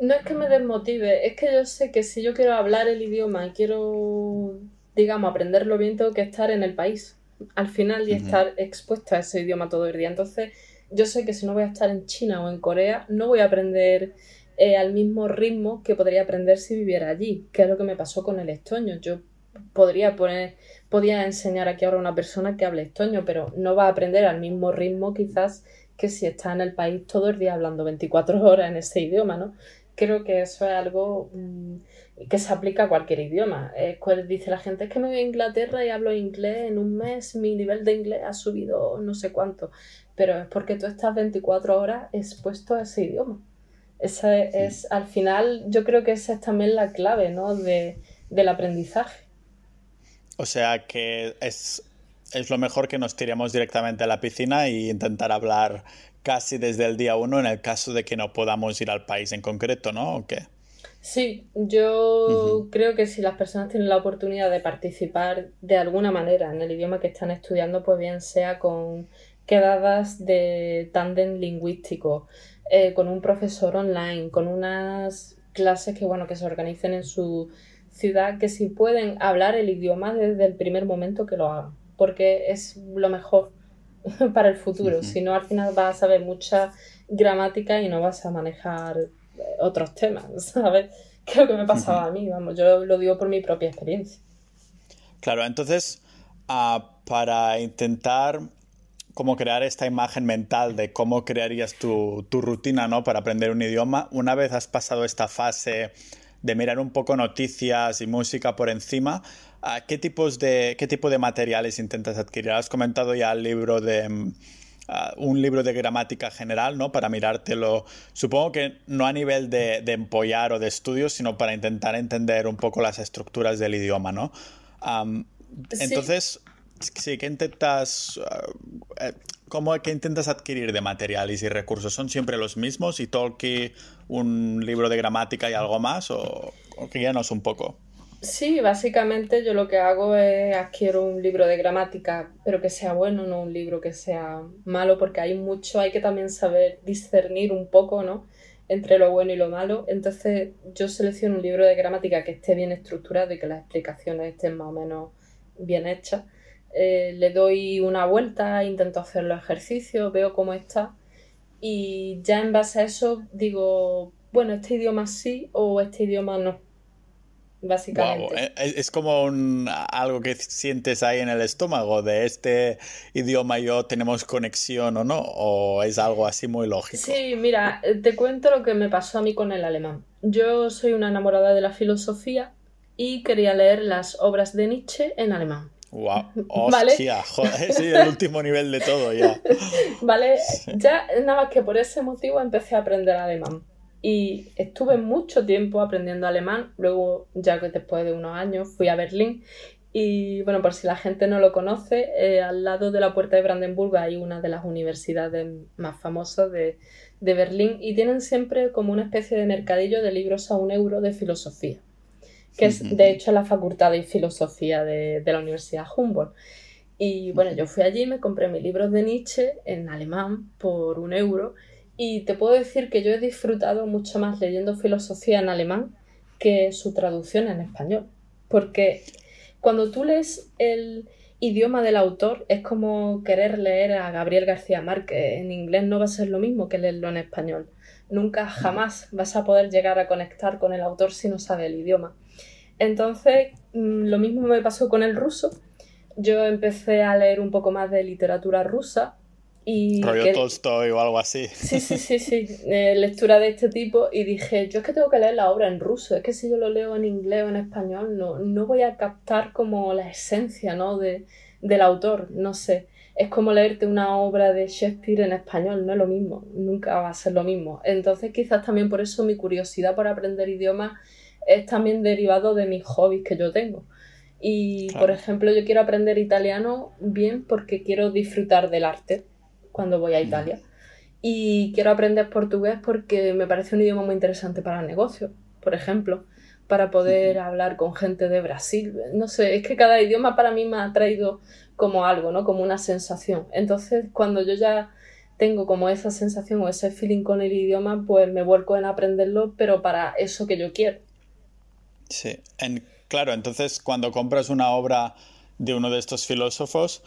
No es que me desmotive, es que yo sé que si yo quiero hablar el idioma y quiero, digamos, aprenderlo bien, tengo que estar en el país al final y estar expuesta a ese idioma todo el día. Entonces, yo sé que si no voy a estar en China o en Corea, no voy a aprender eh, al mismo ritmo que podría aprender si viviera allí, que es lo que me pasó con el estoño. Yo podría poner, podía enseñar aquí ahora a una persona que hable estoño, pero no va a aprender al mismo ritmo quizás que si está en el país todo el día hablando 24 horas en ese idioma, ¿no? Creo que eso es algo mm, que se aplica a cualquier idioma. dice la gente, es que me voy a Inglaterra y hablo inglés, en un mes mi nivel de inglés ha subido no sé cuánto, pero es porque tú estás 24 horas expuesto a ese idioma. Esa es, al final, yo creo que esa es también la clave, ¿no? De, del aprendizaje. O sea que es, es lo mejor que nos tiremos directamente a la piscina e intentar hablar casi desde el día uno en el caso de que no podamos ir al país en concreto, ¿no? ¿O qué? Sí, yo creo que si las personas tienen la oportunidad de participar de alguna manera en el idioma que están estudiando, pues bien sea con quedadas de tándem lingüístico, eh, con un profesor online, con unas clases que, bueno, que se organicen en su ciudad, que si pueden hablar el idioma desde el primer momento que lo hagan, porque es lo mejor para el futuro. Si no, al final vas a saber mucha gramática y no vas a manejar eh, otros temas, ¿sabes? Que lo que me pasaba a mí, vamos, yo lo digo por mi propia experiencia. Claro, entonces, ah, para intentar cómo crear esta imagen mental de cómo crearías tu, rutina ¿no? para aprender un idioma, una vez has pasado esta fase de mirar un poco noticias y música por encima, ¿qué, tipos de, qué tipo de materiales intentas adquirir? Has comentado ya el libro de... Mm, un libro de gramática general, ¿no? Para mirártelo, supongo que no a nivel de, empollar o de estudios, sino para intentar entender un poco las estructuras del idioma, ¿no? entonces, sí, ¿qué intentas, uh, cómo, qué intentas adquirir de materiales y recursos? ¿Son siempre los mismos y Tolkien, un libro de gramática y algo más? ¿O, o guíanos un poco? Sí, básicamente yo lo que hago es adquiero un libro de gramática, pero que sea bueno, no un libro que sea malo, porque hay mucho, hay que también saber discernir un poco, ¿no? Entre lo bueno y lo malo. Entonces yo selecciono un libro de gramática que esté bien estructurado y que las explicaciones estén más o menos bien hechas. Eh, le doy una vuelta, intento hacer los ejercicios, veo cómo está y ya en base a eso digo, bueno, este idioma sí o este idioma no básicamente. Es como un, algo que sientes ahí en el estómago de este idioma y yo tenemos conexión o no, o es algo así muy lógico. Sí, mira, te cuento lo que me pasó a mí con el alemán. Yo soy una enamorada de la filosofía y quería leer las obras de Nietzsche en alemán. Wow, hostia, joder, sí, el último nivel de todo ya. Vale, ya nada más que por ese motivo empecé a aprender alemán y estuve mucho tiempo aprendiendo alemán. Luego, ya que después de unos años, fui a Berlín. Y bueno, por si la gente no lo conoce, eh, al lado de la puerta de Brandenburgo hay una de las universidades más famosas de, de, Berlín y tienen siempre como una especie de mercadillo de libros a un euro de filosofía, que es de hecho la facultad de filosofía de, de la Universidad Humboldt. Y bueno, yo fui allí, me compré mis libros de Nietzsche en alemán por un euro y te puedo decir que yo he disfrutado mucho más leyendo filosofía en alemán que su traducción en español. Porque cuando tú lees el idioma del autor es como querer leer a Gabriel García Márquez. En inglés no va a ser lo mismo que leerlo en español. Nunca jamás vas a poder llegar a conectar con el autor si no sabe el idioma. Entonces, mm, lo mismo me pasó con el ruso. Yo empecé a leer un poco más de literatura rusa y Rollo Tolstoy o algo así. Sí, sí, sí, sí. Eh, lectura de este tipo y dije, yo es que tengo que leer la obra en ruso, es que si yo lo leo en inglés o en español no, no voy a captar como la esencia ¿no? de, del autor, no sé. Es como leerte una obra de Shakespeare en español, no es lo mismo, nunca va a ser lo mismo. Entonces quizás también por eso mi curiosidad por aprender idiomas es también derivado de mis hobbies que yo tengo. Y, por ejemplo, yo quiero aprender italiano bien porque quiero disfrutar del arte cuando voy a Italia. Y quiero aprender portugués porque me parece un idioma muy interesante para el negocio, por ejemplo, para poder hablar con gente de Brasil. No sé, es que cada idioma para mí me ha traído como algo, ¿no? Como una sensación. Entonces, cuando yo ya tengo como esa sensación o ese feeling con el idioma, pues me vuelco en aprenderlo, pero para eso que yo quiero. Sí, en, claro, entonces cuando compras una obra de uno de estos filósofos,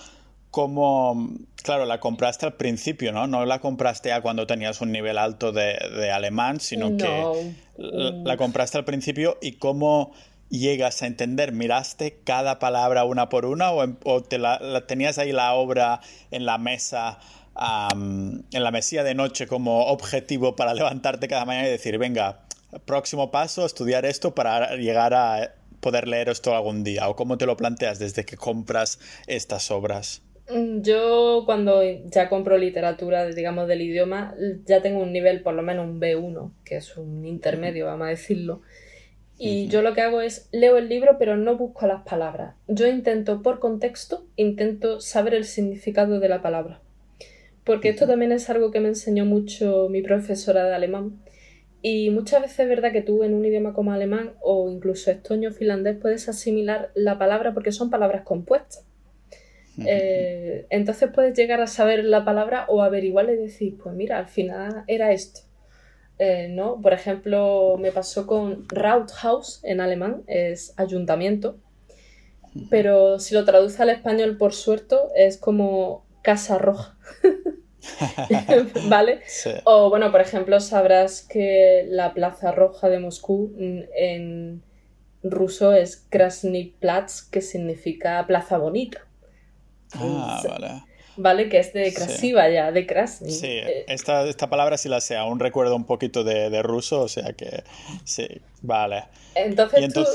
como, claro, la compraste al principio, ¿no? No la compraste ya cuando tenías un nivel alto de, alemán, sino que la, compraste al principio y cómo llegas a entender, miraste cada palabra una por una o, te la, tenías ahí la obra en la mesa, en la mesilla de noche como objetivo para levantarte cada mañana y decir, venga, próximo paso, estudiar esto para llegar a poder leer esto algún día? ¿O cómo te lo planteas desde que compras estas obras? Mm, yo cuando ya compro literatura, digamos, del idioma, ya tengo un nivel, por lo menos un B1, que es un intermedio, vamos a decirlo. Y yo lo que hago es leo el libro, pero no busco las palabras. Yo intento, por contexto, intento saber el significado de la palabra. Porque esto también es algo que me enseñó mucho mi profesora de alemán. Y muchas veces es verdad que tú en un idioma como alemán o incluso estonio o finlandés puedes asimilar la palabra porque son palabras compuestas. Eh, entonces puedes llegar a saber la palabra o averiguar y decir, pues mira, al final era esto. Eh, ¿no? Por ejemplo, me pasó con Rathaus en alemán, es ayuntamiento, pero si lo traduce al español por suerte es como casa roja. ¿Vale? O bueno, por ejemplo, sabrás que la Plaza Roja de Moscú en ruso es Krasny Platz, que significa plaza bonita. Ah, vale. Vale, que es de Krasiva ya, de Krasny. Sí, eh, esta, esta, palabra sí la sé, aún recuerdo un poquito de, de ruso, o sea que sí, vale. Entonces, tú,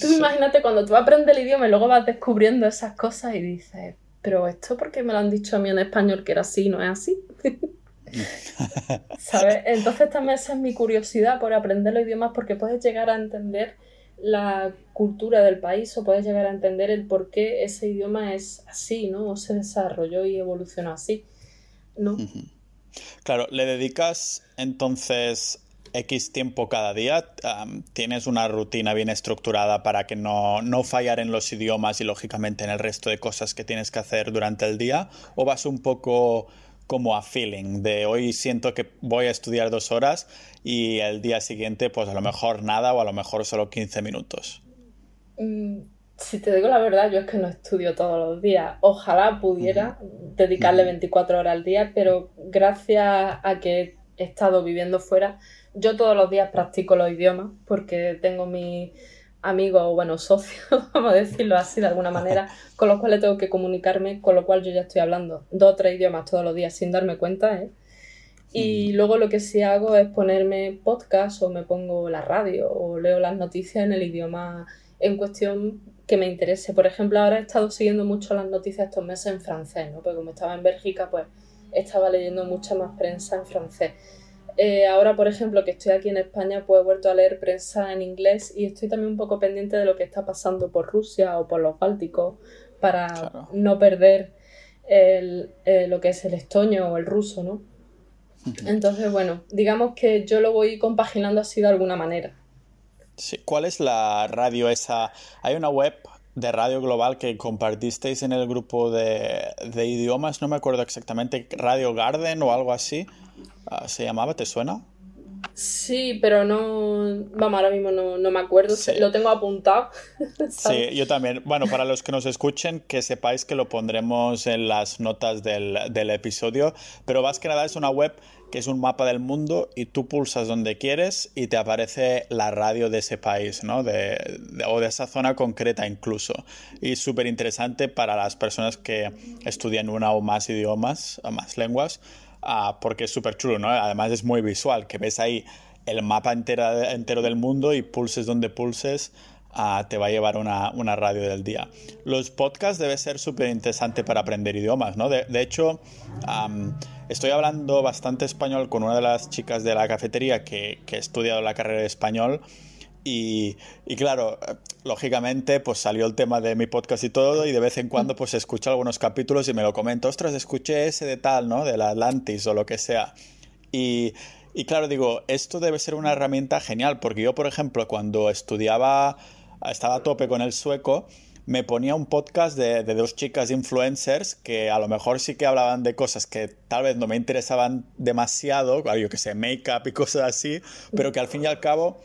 tú imagínate cuando tú aprendes el idioma y luego vas descubriendo esas cosas y dices, pero esto porque me lo han dicho a mí en español que era así, no es así. ¿Sabes? Entonces también esa es mi curiosidad por aprender los idiomas porque puedes llegar a entender la cultura del país o puedes llegar a entender el por qué ese idioma es así, ¿no? O se desarrolló y evolucionó así, ¿no? Claro, ¿le dedicas entonces X tiempo cada día? ¿Tienes una rutina bien estructurada para que no, no fallar en los idiomas y lógicamente en el resto de cosas que tienes que hacer durante el día? ¿O vas un poco como a feeling de hoy siento que voy a estudiar dos horas y el día siguiente pues a lo mejor nada o a lo mejor solo 15 minutos? Mm, si te digo la verdad, yo es que no estudio todos los días. Ojalá pudiera dedicarle 24 horas al día, pero gracias a que he estado viviendo fuera, yo todos los días practico los idiomas porque tengo mi amigos o, bueno, socios, vamos a decirlo así de alguna manera, con los cuales tengo que comunicarme, con lo cual yo ya estoy hablando dos o tres idiomas todos los días sin darme cuenta, ¿eh? Y luego lo que sí hago es ponerme podcast o me pongo la radio o leo las noticias en el idioma en cuestión que me interese. Por ejemplo, ahora he estado siguiendo mucho las noticias estos meses en francés, ¿no? Porque como estaba en Bélgica, pues estaba leyendo mucha más prensa en francés. Eh, ahora, por ejemplo, que estoy aquí en España, pues he vuelto a leer prensa en inglés y estoy también un poco pendiente de lo que está pasando por Rusia o por los Bálticos para no perder el, eh, lo que es el estoño o el ruso, ¿no? Entonces, bueno, digamos que yo lo voy compaginando así de alguna manera. Sí. ¿Cuál es la radio esa? Hay una web de Radio Global que compartisteis en el grupo de, de idiomas, no me acuerdo exactamente, Radio Garden o algo así. Ah, ¿Se llamaba? ¿Te suena? Sí, pero no. Vamos, ahora mismo no, me acuerdo. Lo tengo apuntado. sí, yo también. Bueno, para los que nos escuchen, que sepáis que lo pondremos en las notas del, episodio. Pero más que nada es una web que es un mapa del mundo y tú pulsas donde quieres y te aparece la radio de ese país, ¿no? De, o de esa zona concreta incluso. Y súper interesante para las personas que estudian una o más idiomas, o más lenguas Ah, porque es súper chulo, ¿no? Además es muy visual, que ves ahí el mapa entera, entero del mundo y pulses donde pulses, te va a llevar una, una, radio del día. Los podcasts debe ser súper interesante para aprender idiomas, ¿no? De, de hecho, estoy hablando bastante español con una de las chicas de la cafetería que, que ha estudiado la carrera de español y, claro, lógicamente pues salió el tema de mi podcast y todo y de vez en cuando pues escucho algunos capítulos y me lo comento, ostras, escuché ese de tal, ¿no? Del Atlantis o lo que sea. Y, claro, digo, esto debe ser una herramienta genial porque yo, por ejemplo, cuando estudiaba, estaba a tope con el sueco, me ponía un podcast de, de, dos chicas influencers que a lo mejor sí que hablaban de cosas que tal vez no me interesaban demasiado, yo que sé, make-up y cosas así, pero que al fin y al cabo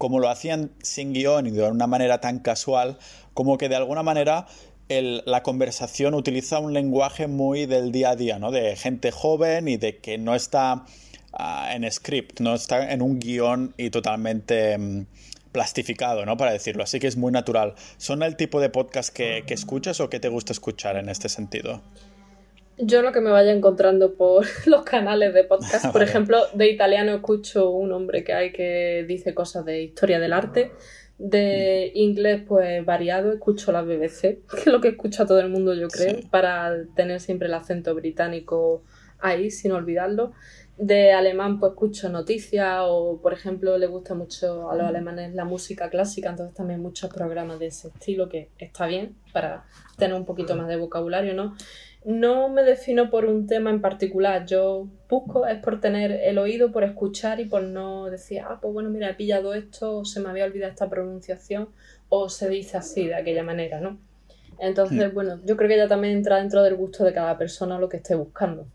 como lo hacían sin guion y de una manera tan casual, como que de alguna manera la conversación utiliza un lenguaje muy del día a día, ¿no? De gente joven y de que no está ah, en script, no está en un guion y totalmente mm, plastificado, ¿no? Para decirlo. Así que es muy natural. ¿Son el tipo de podcast que, que escuchas o que te gusta escuchar en este sentido? Yo lo que me vaya encontrando por los canales de podcast, por ejemplo, de italiano escucho un hombre que hay que dice cosas de historia del arte, de inglés pues variado, escucho la BBC, que es lo que escucha todo el mundo yo creo, para tener siempre el acento británico ahí, sin olvidarlo. De alemán pues escucho noticias o por ejemplo le gusta mucho a los alemanes la música clásica, entonces también muchos programas de ese estilo que está bien para tener un poquito más de vocabulario, ¿no? No me defino por un tema en particular, yo busco es por tener el oído, por escuchar y por no decir, ah, pues bueno, mira, he pillado esto, o se me había olvidado esta pronunciación, o se dice así, de aquella manera, ¿no? Entonces, hmm. bueno, yo creo que ya también entra dentro del gusto de cada persona lo que esté buscando.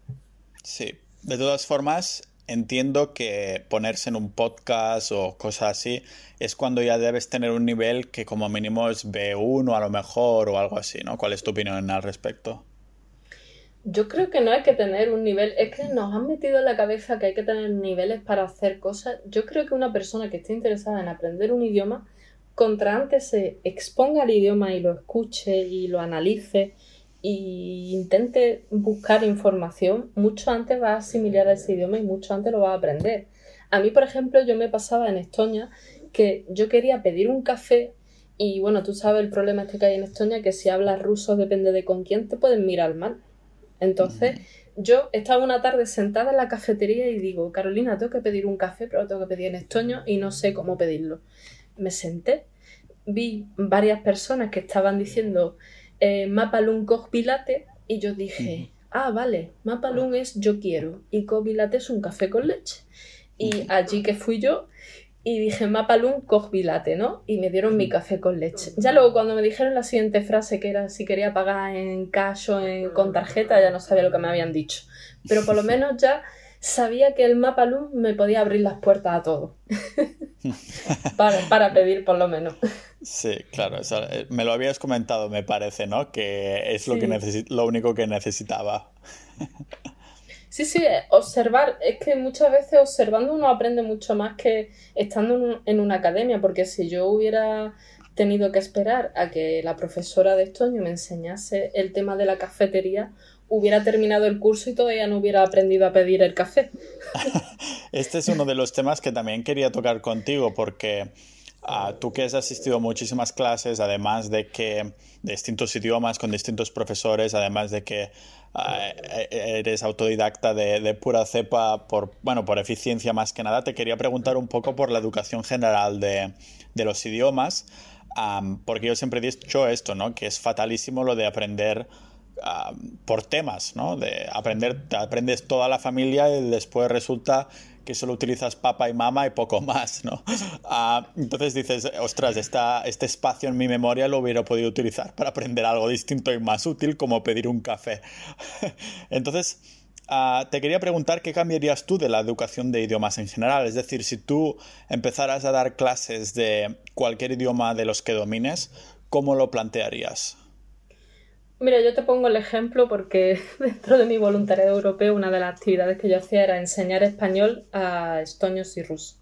Sí, de todas formas, entiendo que ponerse en un podcast o cosas así es cuando ya debes tener un nivel que como mínimo es B1 a lo mejor o algo así, ¿no? ¿Cuál es tu opinión al respecto? Yo creo que no hay que tener un nivel, es que nos han metido en la cabeza que hay que tener niveles para hacer cosas. Yo creo que una persona que esté interesada en aprender un idioma, contra antes se exponga al idioma y lo escuche y lo analice e intente buscar información, mucho antes va a asimilar ese idioma y mucho antes lo va a aprender. A mí, por ejemplo, yo me pasaba en Estonia que yo quería pedir un café y bueno, tú sabes el problema este que hay en Estonia, que si hablas ruso depende de con quién te pueden mirar mal. Entonces, yo estaba una tarde sentada en la cafetería y digo, Carolina, tengo que pedir un café, pero lo tengo que pedir en estoño y no sé cómo pedirlo. Me senté vi varias personas que estaban diciendo eh, Mapalun Pilate y yo dije, ah, vale, Mapalun es yo quiero y Pilate es un café con leche. Y allí que fui yo y dije Mapalun Pilate, ¿no? Y me dieron mi café con leche. Ya luego cuando me dijeron la siguiente frase, que era si quería pagar en cash o en, con tarjeta, ya no sabía lo que me habían dicho. Pero por lo menos ya sabía que el Mapalum me podía abrir las puertas a todo. para, pedir por lo menos. Sí, claro, eh, me lo habías comentado, me parece, ¿no? Que es lo, que lo único que necesitaba. Sí, sí, observar, es que muchas veces observando uno aprende mucho más que estando en una academia, porque si yo hubiera tenido que esperar a que la profesora de Estoño me enseñase el tema de la cafetería, hubiera terminado el curso y todavía no hubiera aprendido a pedir el café. este es uno de los temas que también quería tocar contigo porque ah, tú que has asistido a muchísimas clases, además de que de distintos idiomas con distintos profesores, además de que ah, e, e, eres autodidacta de, pura cepa por, bueno, por eficiencia más que nada, te quería preguntar un poco por la educación general de, los idiomas, porque yo siempre he dicho esto, ¿no? que es fatalísimo lo de aprender por temas, ¿no? De aprender, aprendes toda la familia y después resulta que solo utilizas papá y mamá y poco más, ¿no? Ah, entonces dices, ostras, este espacio en mi memoria lo hubiera podido utilizar para aprender algo distinto y más útil como pedir un café. entonces, ah, te quería preguntar qué cambiarías tú de la educación de idiomas en general. Es decir, si tú empezaras a dar clases de cualquier idioma de los que domines, ¿cómo lo plantearías? Mira, yo te pongo el ejemplo porque dentro de mi voluntariado europeo una de las actividades que yo hacía era enseñar español a estonios y rusos.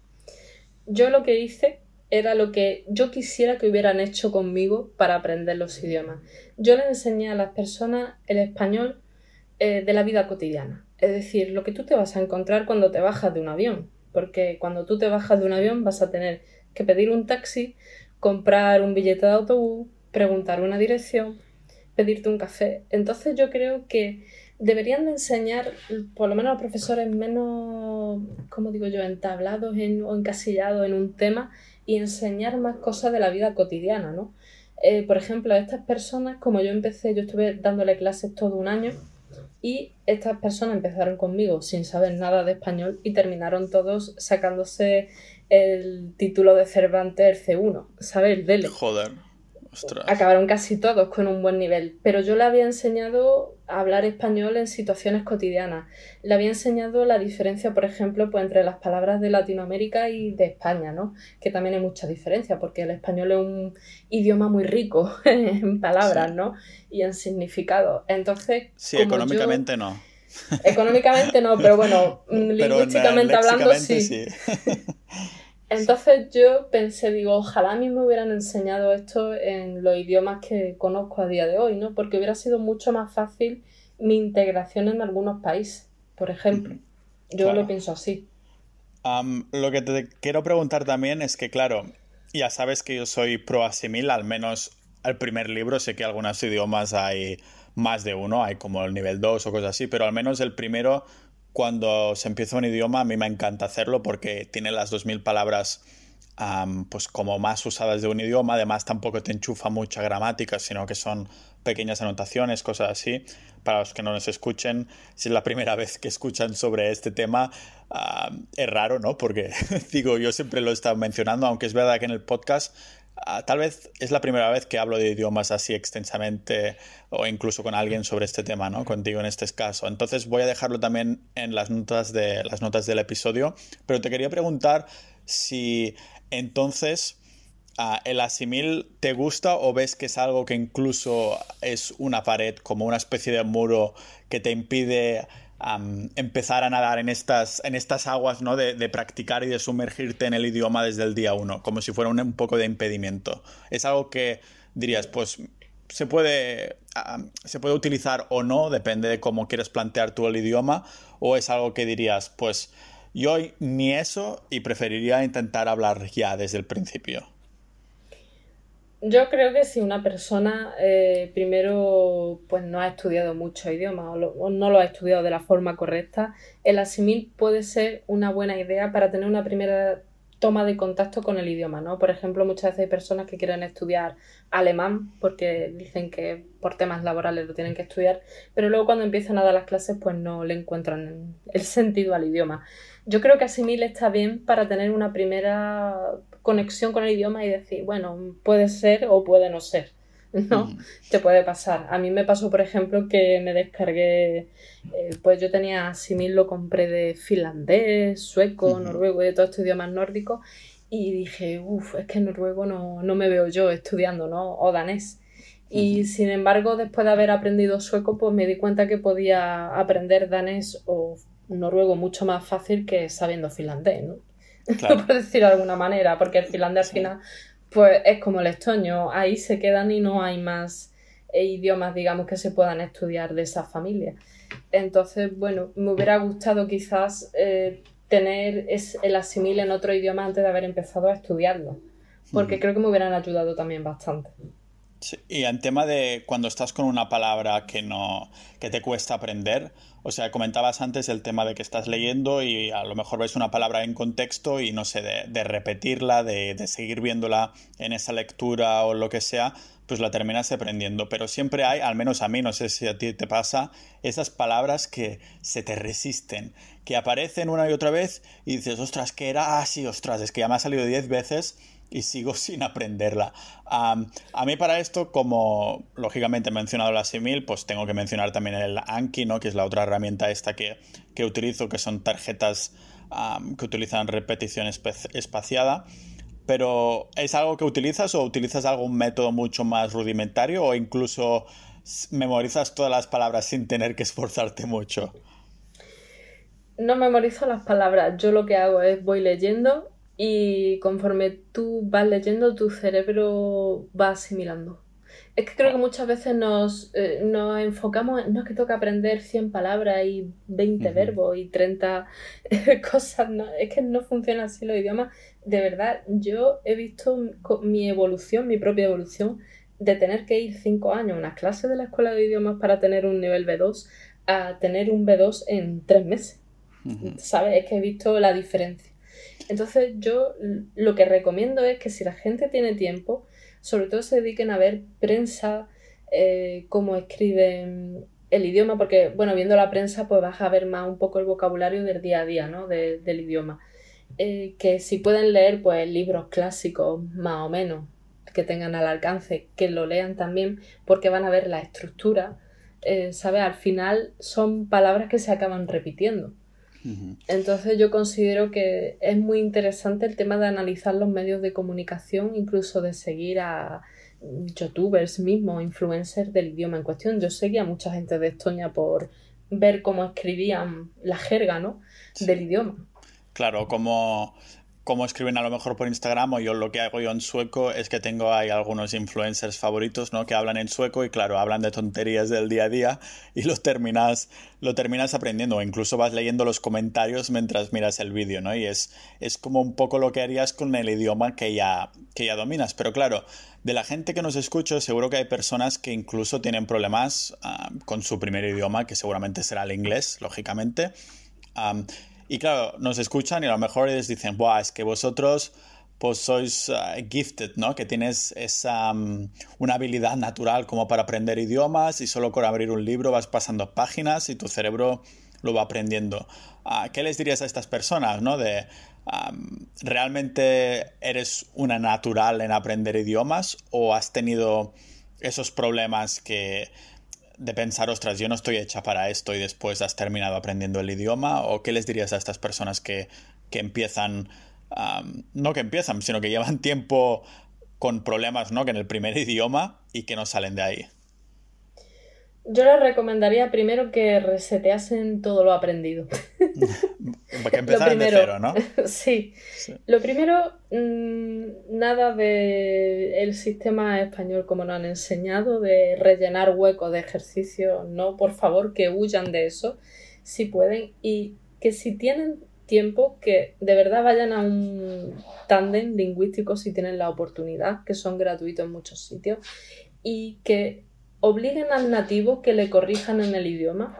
Yo lo que hice era lo que yo quisiera que hubieran hecho conmigo para aprender los idiomas. Yo les enseñé a las personas el español eh, de la vida cotidiana, es decir, lo que tú te vas a encontrar cuando te bajas de un avión, porque cuando tú te bajas de un avión vas a tener que pedir un taxi, comprar un billete de autobús, preguntar una dirección, pedirte un café. Entonces yo creo que deberían de enseñar, por lo menos a los profesores menos, como digo yo, entablados o encasillados en un tema y enseñar más cosas de la vida cotidiana, ¿no? Eh, por ejemplo, estas personas, como yo empecé, yo estuve dándole clases todo un año y estas personas empezaron conmigo sin saber nada de español y terminaron todos sacándose el título de Cervantes C1, ¿sabes? El DELE. Joder. Acabaron casi todos con un buen nivel, pero yo le había enseñado a hablar español en situaciones cotidianas. Le había enseñado la diferencia, por ejemplo, pues entre las palabras de Latinoamérica y de España, ¿no? Que también hay mucha diferencia, porque el español es un idioma muy rico en palabras, ¿no? Y en significado. Entonces. Sí, económicamente no. Económicamente no, pero bueno, lingüísticamente hablando sí. Entonces yo pensé, digo, ojalá a mí me hubieran enseñado esto en los idiomas que conozco a día de hoy, ¿no? Porque hubiera sido mucho más fácil mi integración en algunos países, por ejemplo. Yo lo pienso así. lo que te quiero preguntar también es que, claro, ya sabes que yo soy pro asimil, al menos el primer libro, sé que algunos idiomas hay más de uno, hay como el nivel 2 o cosas así, pero al menos el primero cuando se empieza un idioma, a mí me encanta hacerlo porque tiene las 2.000 palabras pues como más usadas de un idioma. Además, tampoco te enchufa mucha gramática, sino que son pequeñas anotaciones, cosas así. Para los que no nos escuchen, si es la primera vez que escuchan sobre este tema, es raro, ¿no? Porque digo, yo siempre lo he estado mencionando, aunque es verdad que en el podcast tal vez es la primera vez que hablo de idiomas así extensamente o incluso con alguien sobre este tema, ¿no? Contigo en este caso. Entonces voy a dejarlo también en las notas, de, las notas del episodio. Pero te quería preguntar si entonces ah, el asimil te gusta o ves que es algo que incluso es una pared, como una especie de muro que te impide empezar a nadar en estas, en estas aguas ¿no? De, practicar y de sumergirte en el idioma desde el día uno, como si fuera un, poco de impedimento. Es algo que dirías, pues se puede, se puede utilizar o no, depende de cómo quieres plantear tú el idioma, o es algo que dirías, pues yo ni eso y preferiría intentar hablar ya desde el principio. Yo creo que si una persona eh, primero pues no ha estudiado mucho idioma o, no lo ha estudiado de la forma correcta, el asimil puede ser una buena idea para tener una primera toma de contacto con el idioma, ¿no? Por ejemplo, muchas veces hay personas que quieren estudiar alemán porque dicen que por temas laborales lo tienen que estudiar, pero luego cuando empiezan a dar las clases pues no le encuentran el sentido al idioma. Yo creo que Asimil está bien para tener una primera conexión con el idioma y decir, bueno, puede ser o puede no ser. ¿no? Mm. Te puede pasar. A mí me pasó, por ejemplo, que me descargué, eh, pues yo tenía Asimil, lo compré de finlandés, sueco, noruego y de todos estos idiomas nórdicos y dije, uff, es que noruego no, no, me veo yo estudiando, ¿no? O danés. Y sin embargo, después de haber aprendido sueco, pues me di cuenta que podía aprender danés o noruego mucho más fácil que sabiendo finlandés, ¿no? Por decirlo de alguna manera, porque el finlandés al final pues es como el estoño, ahí se quedan y no hay más eh, idiomas, digamos, que se puedan estudiar de esa familia. Entonces, bueno, me hubiera gustado quizás eh, tener el asimile en otro idioma antes de haber empezado a estudiarlo, porque creo que me hubieran ayudado también bastante. Y en tema de cuando estás con una palabra que no que te cuesta aprender, o sea, comentabas antes el tema de que estás leyendo y a lo mejor ves una palabra en contexto y no sé, de, repetirla, de, seguir viéndola en esa lectura o lo que sea, pues la terminas aprendiendo. Pero siempre hay, al menos a mí, no sé si a ti te pasa, esas palabras que se te resisten, que aparecen una y otra vez y dices, ostras, ¿qué era? Ah, sí, ostras, es que ya me ha salido diez veces y sigo sin aprenderla. a mí para esto, como lógicamente he mencionado la Simil, pues tengo que mencionar también el Anki, ¿no? que es la otra herramienta esta que, que utilizo, que son tarjetas que utilizan repetición espaciada. Pero ¿es algo que utilizas o utilizas algún método mucho más rudimentario o incluso memorizas todas las palabras sin tener que esforzarte mucho? No memorizo las palabras, yo lo que hago es voy leyendo y conforme tú vas leyendo, tu cerebro va asimilando. Es que creo que muchas veces nos, eh, nos enfocamos, no es que toca aprender 100 palabras y 20 verbos y 30 cosas, no, es que no funciona así los idiomas. De verdad, yo he visto mi evolución, mi propia evolución, de tener que ir 5 años a unas clases de la escuela de idiomas para tener un nivel B2 a tener un B2 en 3 meses. ¿Sabes? Es que he visto la diferencia. Entonces yo lo que recomiendo es que si la gente tiene tiempo, sobre todo se dediquen a ver prensa, eh, cómo escriben el idioma, porque bueno, viendo la prensa pues vas a ver más un poco el vocabulario del día a día, ¿no? del idioma. Eh, que si pueden leer pues libros clásicos más o menos que tengan al alcance, que lo lean también porque van a ver la estructura, eh, ¿sabes? Al final son palabras que se acaban repitiendo. Entonces yo considero que es muy interesante el tema de analizar los medios de comunicación, incluso de seguir a youtubers mismos, influencers del idioma en cuestión. Yo seguía a mucha gente de Estonia por ver cómo escribían la jerga, ¿no? Del idioma. Claro, como como escriben a lo mejor por Instagram o yo lo que hago yo en sueco es que tengo ahí algunos influencers favoritos, ¿no? Que hablan en sueco y claro, hablan de tonterías del día a día y lo terminas, lo terminas aprendiendo o incluso vas leyendo los comentarios mientras miras el vídeo, ¿no? Y es, es como un poco lo que harías con el idioma que ya, que ya dominas. Pero claro, de la gente que nos escucha seguro que hay personas que incluso tienen problemas ah, con su primer idioma, que seguramente será el inglés, lógicamente. Y claro, nos escuchan y a lo mejor les dicen, Buah, es que vosotros pues sois eh, gifted, ¿no? Que tienes esa mm, una habilidad natural como para aprender idiomas y solo con abrir un libro vas pasando páginas y tu cerebro lo va aprendiendo. Ah, ¿Qué les dirías a estas personas, no? De realmente eres una natural en aprender idiomas o has tenido esos problemas que de pensar, ostras, yo no estoy hecha para esto y después has terminado aprendiendo el idioma? ¿O qué les dirías a estas personas que, empiezan, no que empiezan, sino que llevan tiempo con problemas ¿no? que en el primer idioma y que no salen de ahí? Yo les recomendaría primero que reseteasen todo lo aprendido. que empezaran de cero, ¿no? sí. Lo primero, mm, nada de el sistema español como nos han enseñado, de rellenar huecos de ejercicio. No, por favor, que huyan de eso, si pueden. Y que si tienen tiempo, que de verdad vayan a un tándem lingüístico si tienen la oportunidad, que son gratuitos en muchos sitios. Y que obliguen al nativo que le corrijan en el idioma,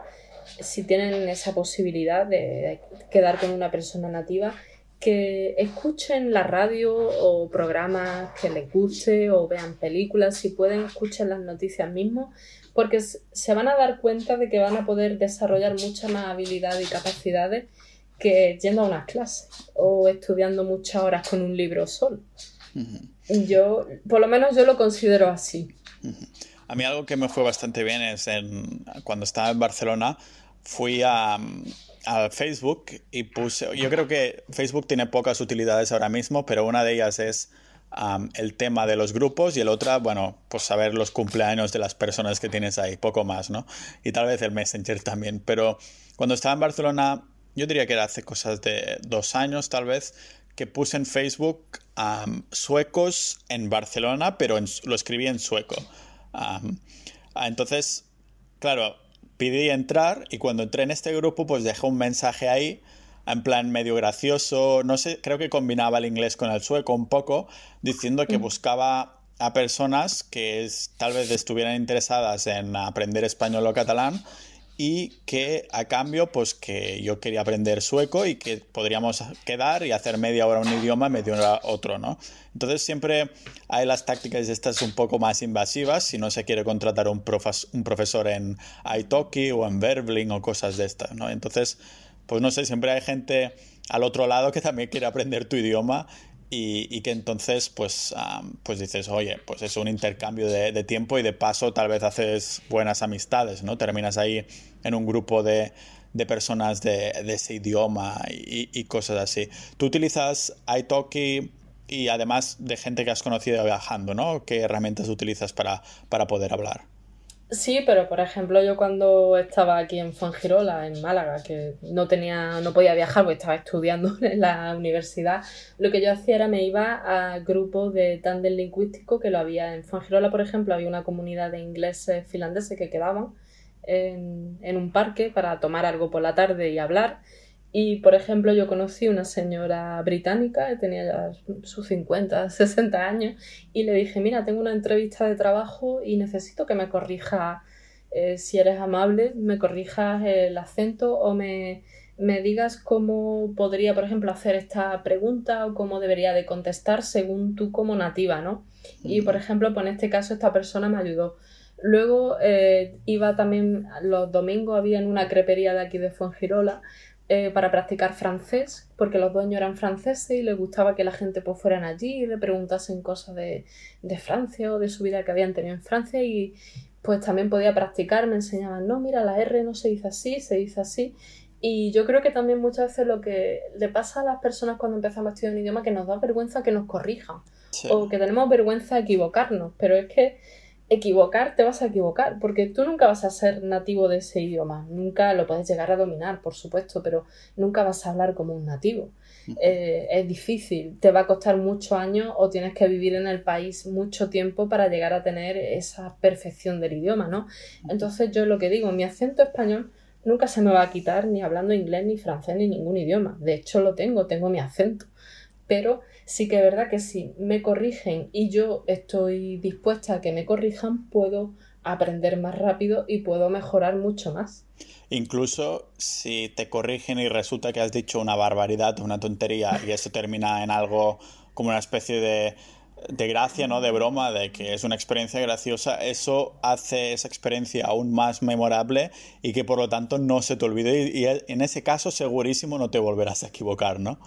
si tienen esa posibilidad de quedar con una persona nativa, que escuchen la radio o programas que les guste o vean películas, si pueden escuchen las noticias mismos, porque se van a dar cuenta de que van a poder desarrollar mucha más habilidad y capacidades que yendo a unas clases o estudiando muchas horas con un libro solo. Yo, por lo menos yo lo considero así. A mí algo que me fue bastante bien es cuando estaba en Barcelona, fui a, Facebook y puse, yo creo que Facebook tiene pocas utilidades ahora mismo, pero una de ellas es el tema de los grupos y el otra, bueno, pues saber los cumpleaños de las personas que tienes ahí, poco más, ¿no? Y tal vez el Messenger también, pero cuando estaba en Barcelona, yo diría que era hace cosas de dos años tal vez, que puse en Facebook suecos en Barcelona, pero lo escribí en sueco. Entonces, claro, pidí entrar y cuando entré en este grupo, pues dejé un mensaje ahí, en plan medio gracioso, no sé, creo que combinaba el inglés con el sueco un poco, diciendo que mm. buscaba a personas que tal vez estuvieran interesadas en aprender español o catalán y que a cambio pues que yo quería aprender sueco y que podríamos quedar y hacer media hora un idioma, media hora otro, ¿no? Entonces siempre hay las tácticas estas un poco más invasivas si no se quiere contratar un, un profesor en Italki o en Verbling o cosas de estas, ¿no? Entonces, pues no sé, siempre hay gente al otro lado que también quiere aprender tu idioma y, que entonces pues, pues dices, oye, pues es un intercambio de, tiempo y de paso tal vez haces buenas amistades, ¿no? Terminas ahí en un grupo de, personas de, ese idioma y, cosas así. Tú utilizas iTalki y además de gente que has conocido viajando, ¿no? ¿Qué herramientas utilizas para, para poder hablar? Sí, pero por ejemplo yo cuando estaba aquí en Fuengirola, en Málaga, que no tenía, no podía viajar porque estaba estudiando en la universidad, lo que yo hacía era me iba a grupos de tándem lingüístico que lo había en Fuengirola, por ejemplo, había una comunidad de ingleses finlandeses que quedaban en, en un parque para tomar algo por la tarde y hablar y, por ejemplo, yo conocí una señora británica, que tenía ya sus 50, 60 años, y le dije, mira, tengo una entrevista de trabajo y necesito que me corrijas, eh, si eres amable, me corrijas el acento o me, me digas cómo podría, por ejemplo, hacer esta pregunta o cómo debería de contestar según tú como nativa, ¿no? Y, por ejemplo, pues en este caso esta persona me ayudó. Luego eh, iba también, los domingos había en una crepería de aquí de Fuengirola, eh, para practicar francés, porque los dueños eran franceses y les gustaba que la gente pues fueran allí y le preguntasen cosas de, de, Francia o de su vida que habían tenido en Francia y pues también podía practicar, me enseñaban, no, mira, la R no se dice así, se dice así. Y yo creo que también muchas veces lo que le pasa a las personas cuando empezamos a estudiar un idioma que nos da vergüenza que nos corrijan o que tenemos vergüenza de equivocarnos, pero es que equivocar, te vas a equivocar, porque tú nunca vas a ser nativo de ese idioma, nunca lo puedes llegar a dominar, por supuesto, pero nunca vas a hablar como un nativo. Eh, es difícil, te va a costar muchos años o tienes que vivir en el país mucho tiempo para llegar a tener esa perfección del idioma, ¿no? Entonces yo lo que digo, mi acento español nunca se me va a quitar ni hablando inglés, ni francés, ni ningún idioma. De hecho lo tengo, tengo mi acento. Pero sí que es verdad que si me corrigen y yo estoy dispuesta a que me corrijan, puedo aprender más rápido y puedo mejorar mucho más. Incluso si te corrigen y resulta que has dicho una barbaridad, una tontería y eso termina en algo como una especie de, de gracia, ¿no? De broma, de que es una experiencia graciosa, eso hace esa experiencia aún más memorable y que por lo tanto no se te olvide y en ese caso segurísimo no te volverás a equivocar, ¿no?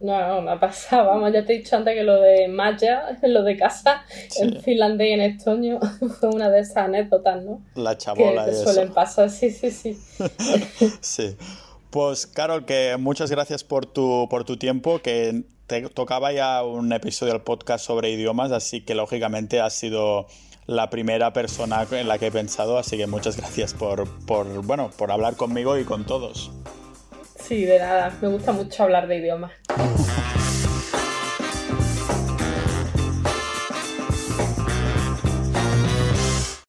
No, no, me ha pasado, vamos, ya te he dicho antes que lo de Maya, lo de casa, en finlandés y en estonio, fue una de esas anécdotas, ¿no? La chabola que te suelen pasar, sí, sí, sí. sí. Pues, Carol, que muchas gracias por tu, por tu tiempo, que te tocaba ya un episodio del podcast sobre idiomas, así que lógicamente has sido la primera persona en la que he pensado, así que muchas gracias por, por, bueno, por hablar conmigo y con todos. Sí, de nada. Me gusta mucho hablar de idiomas.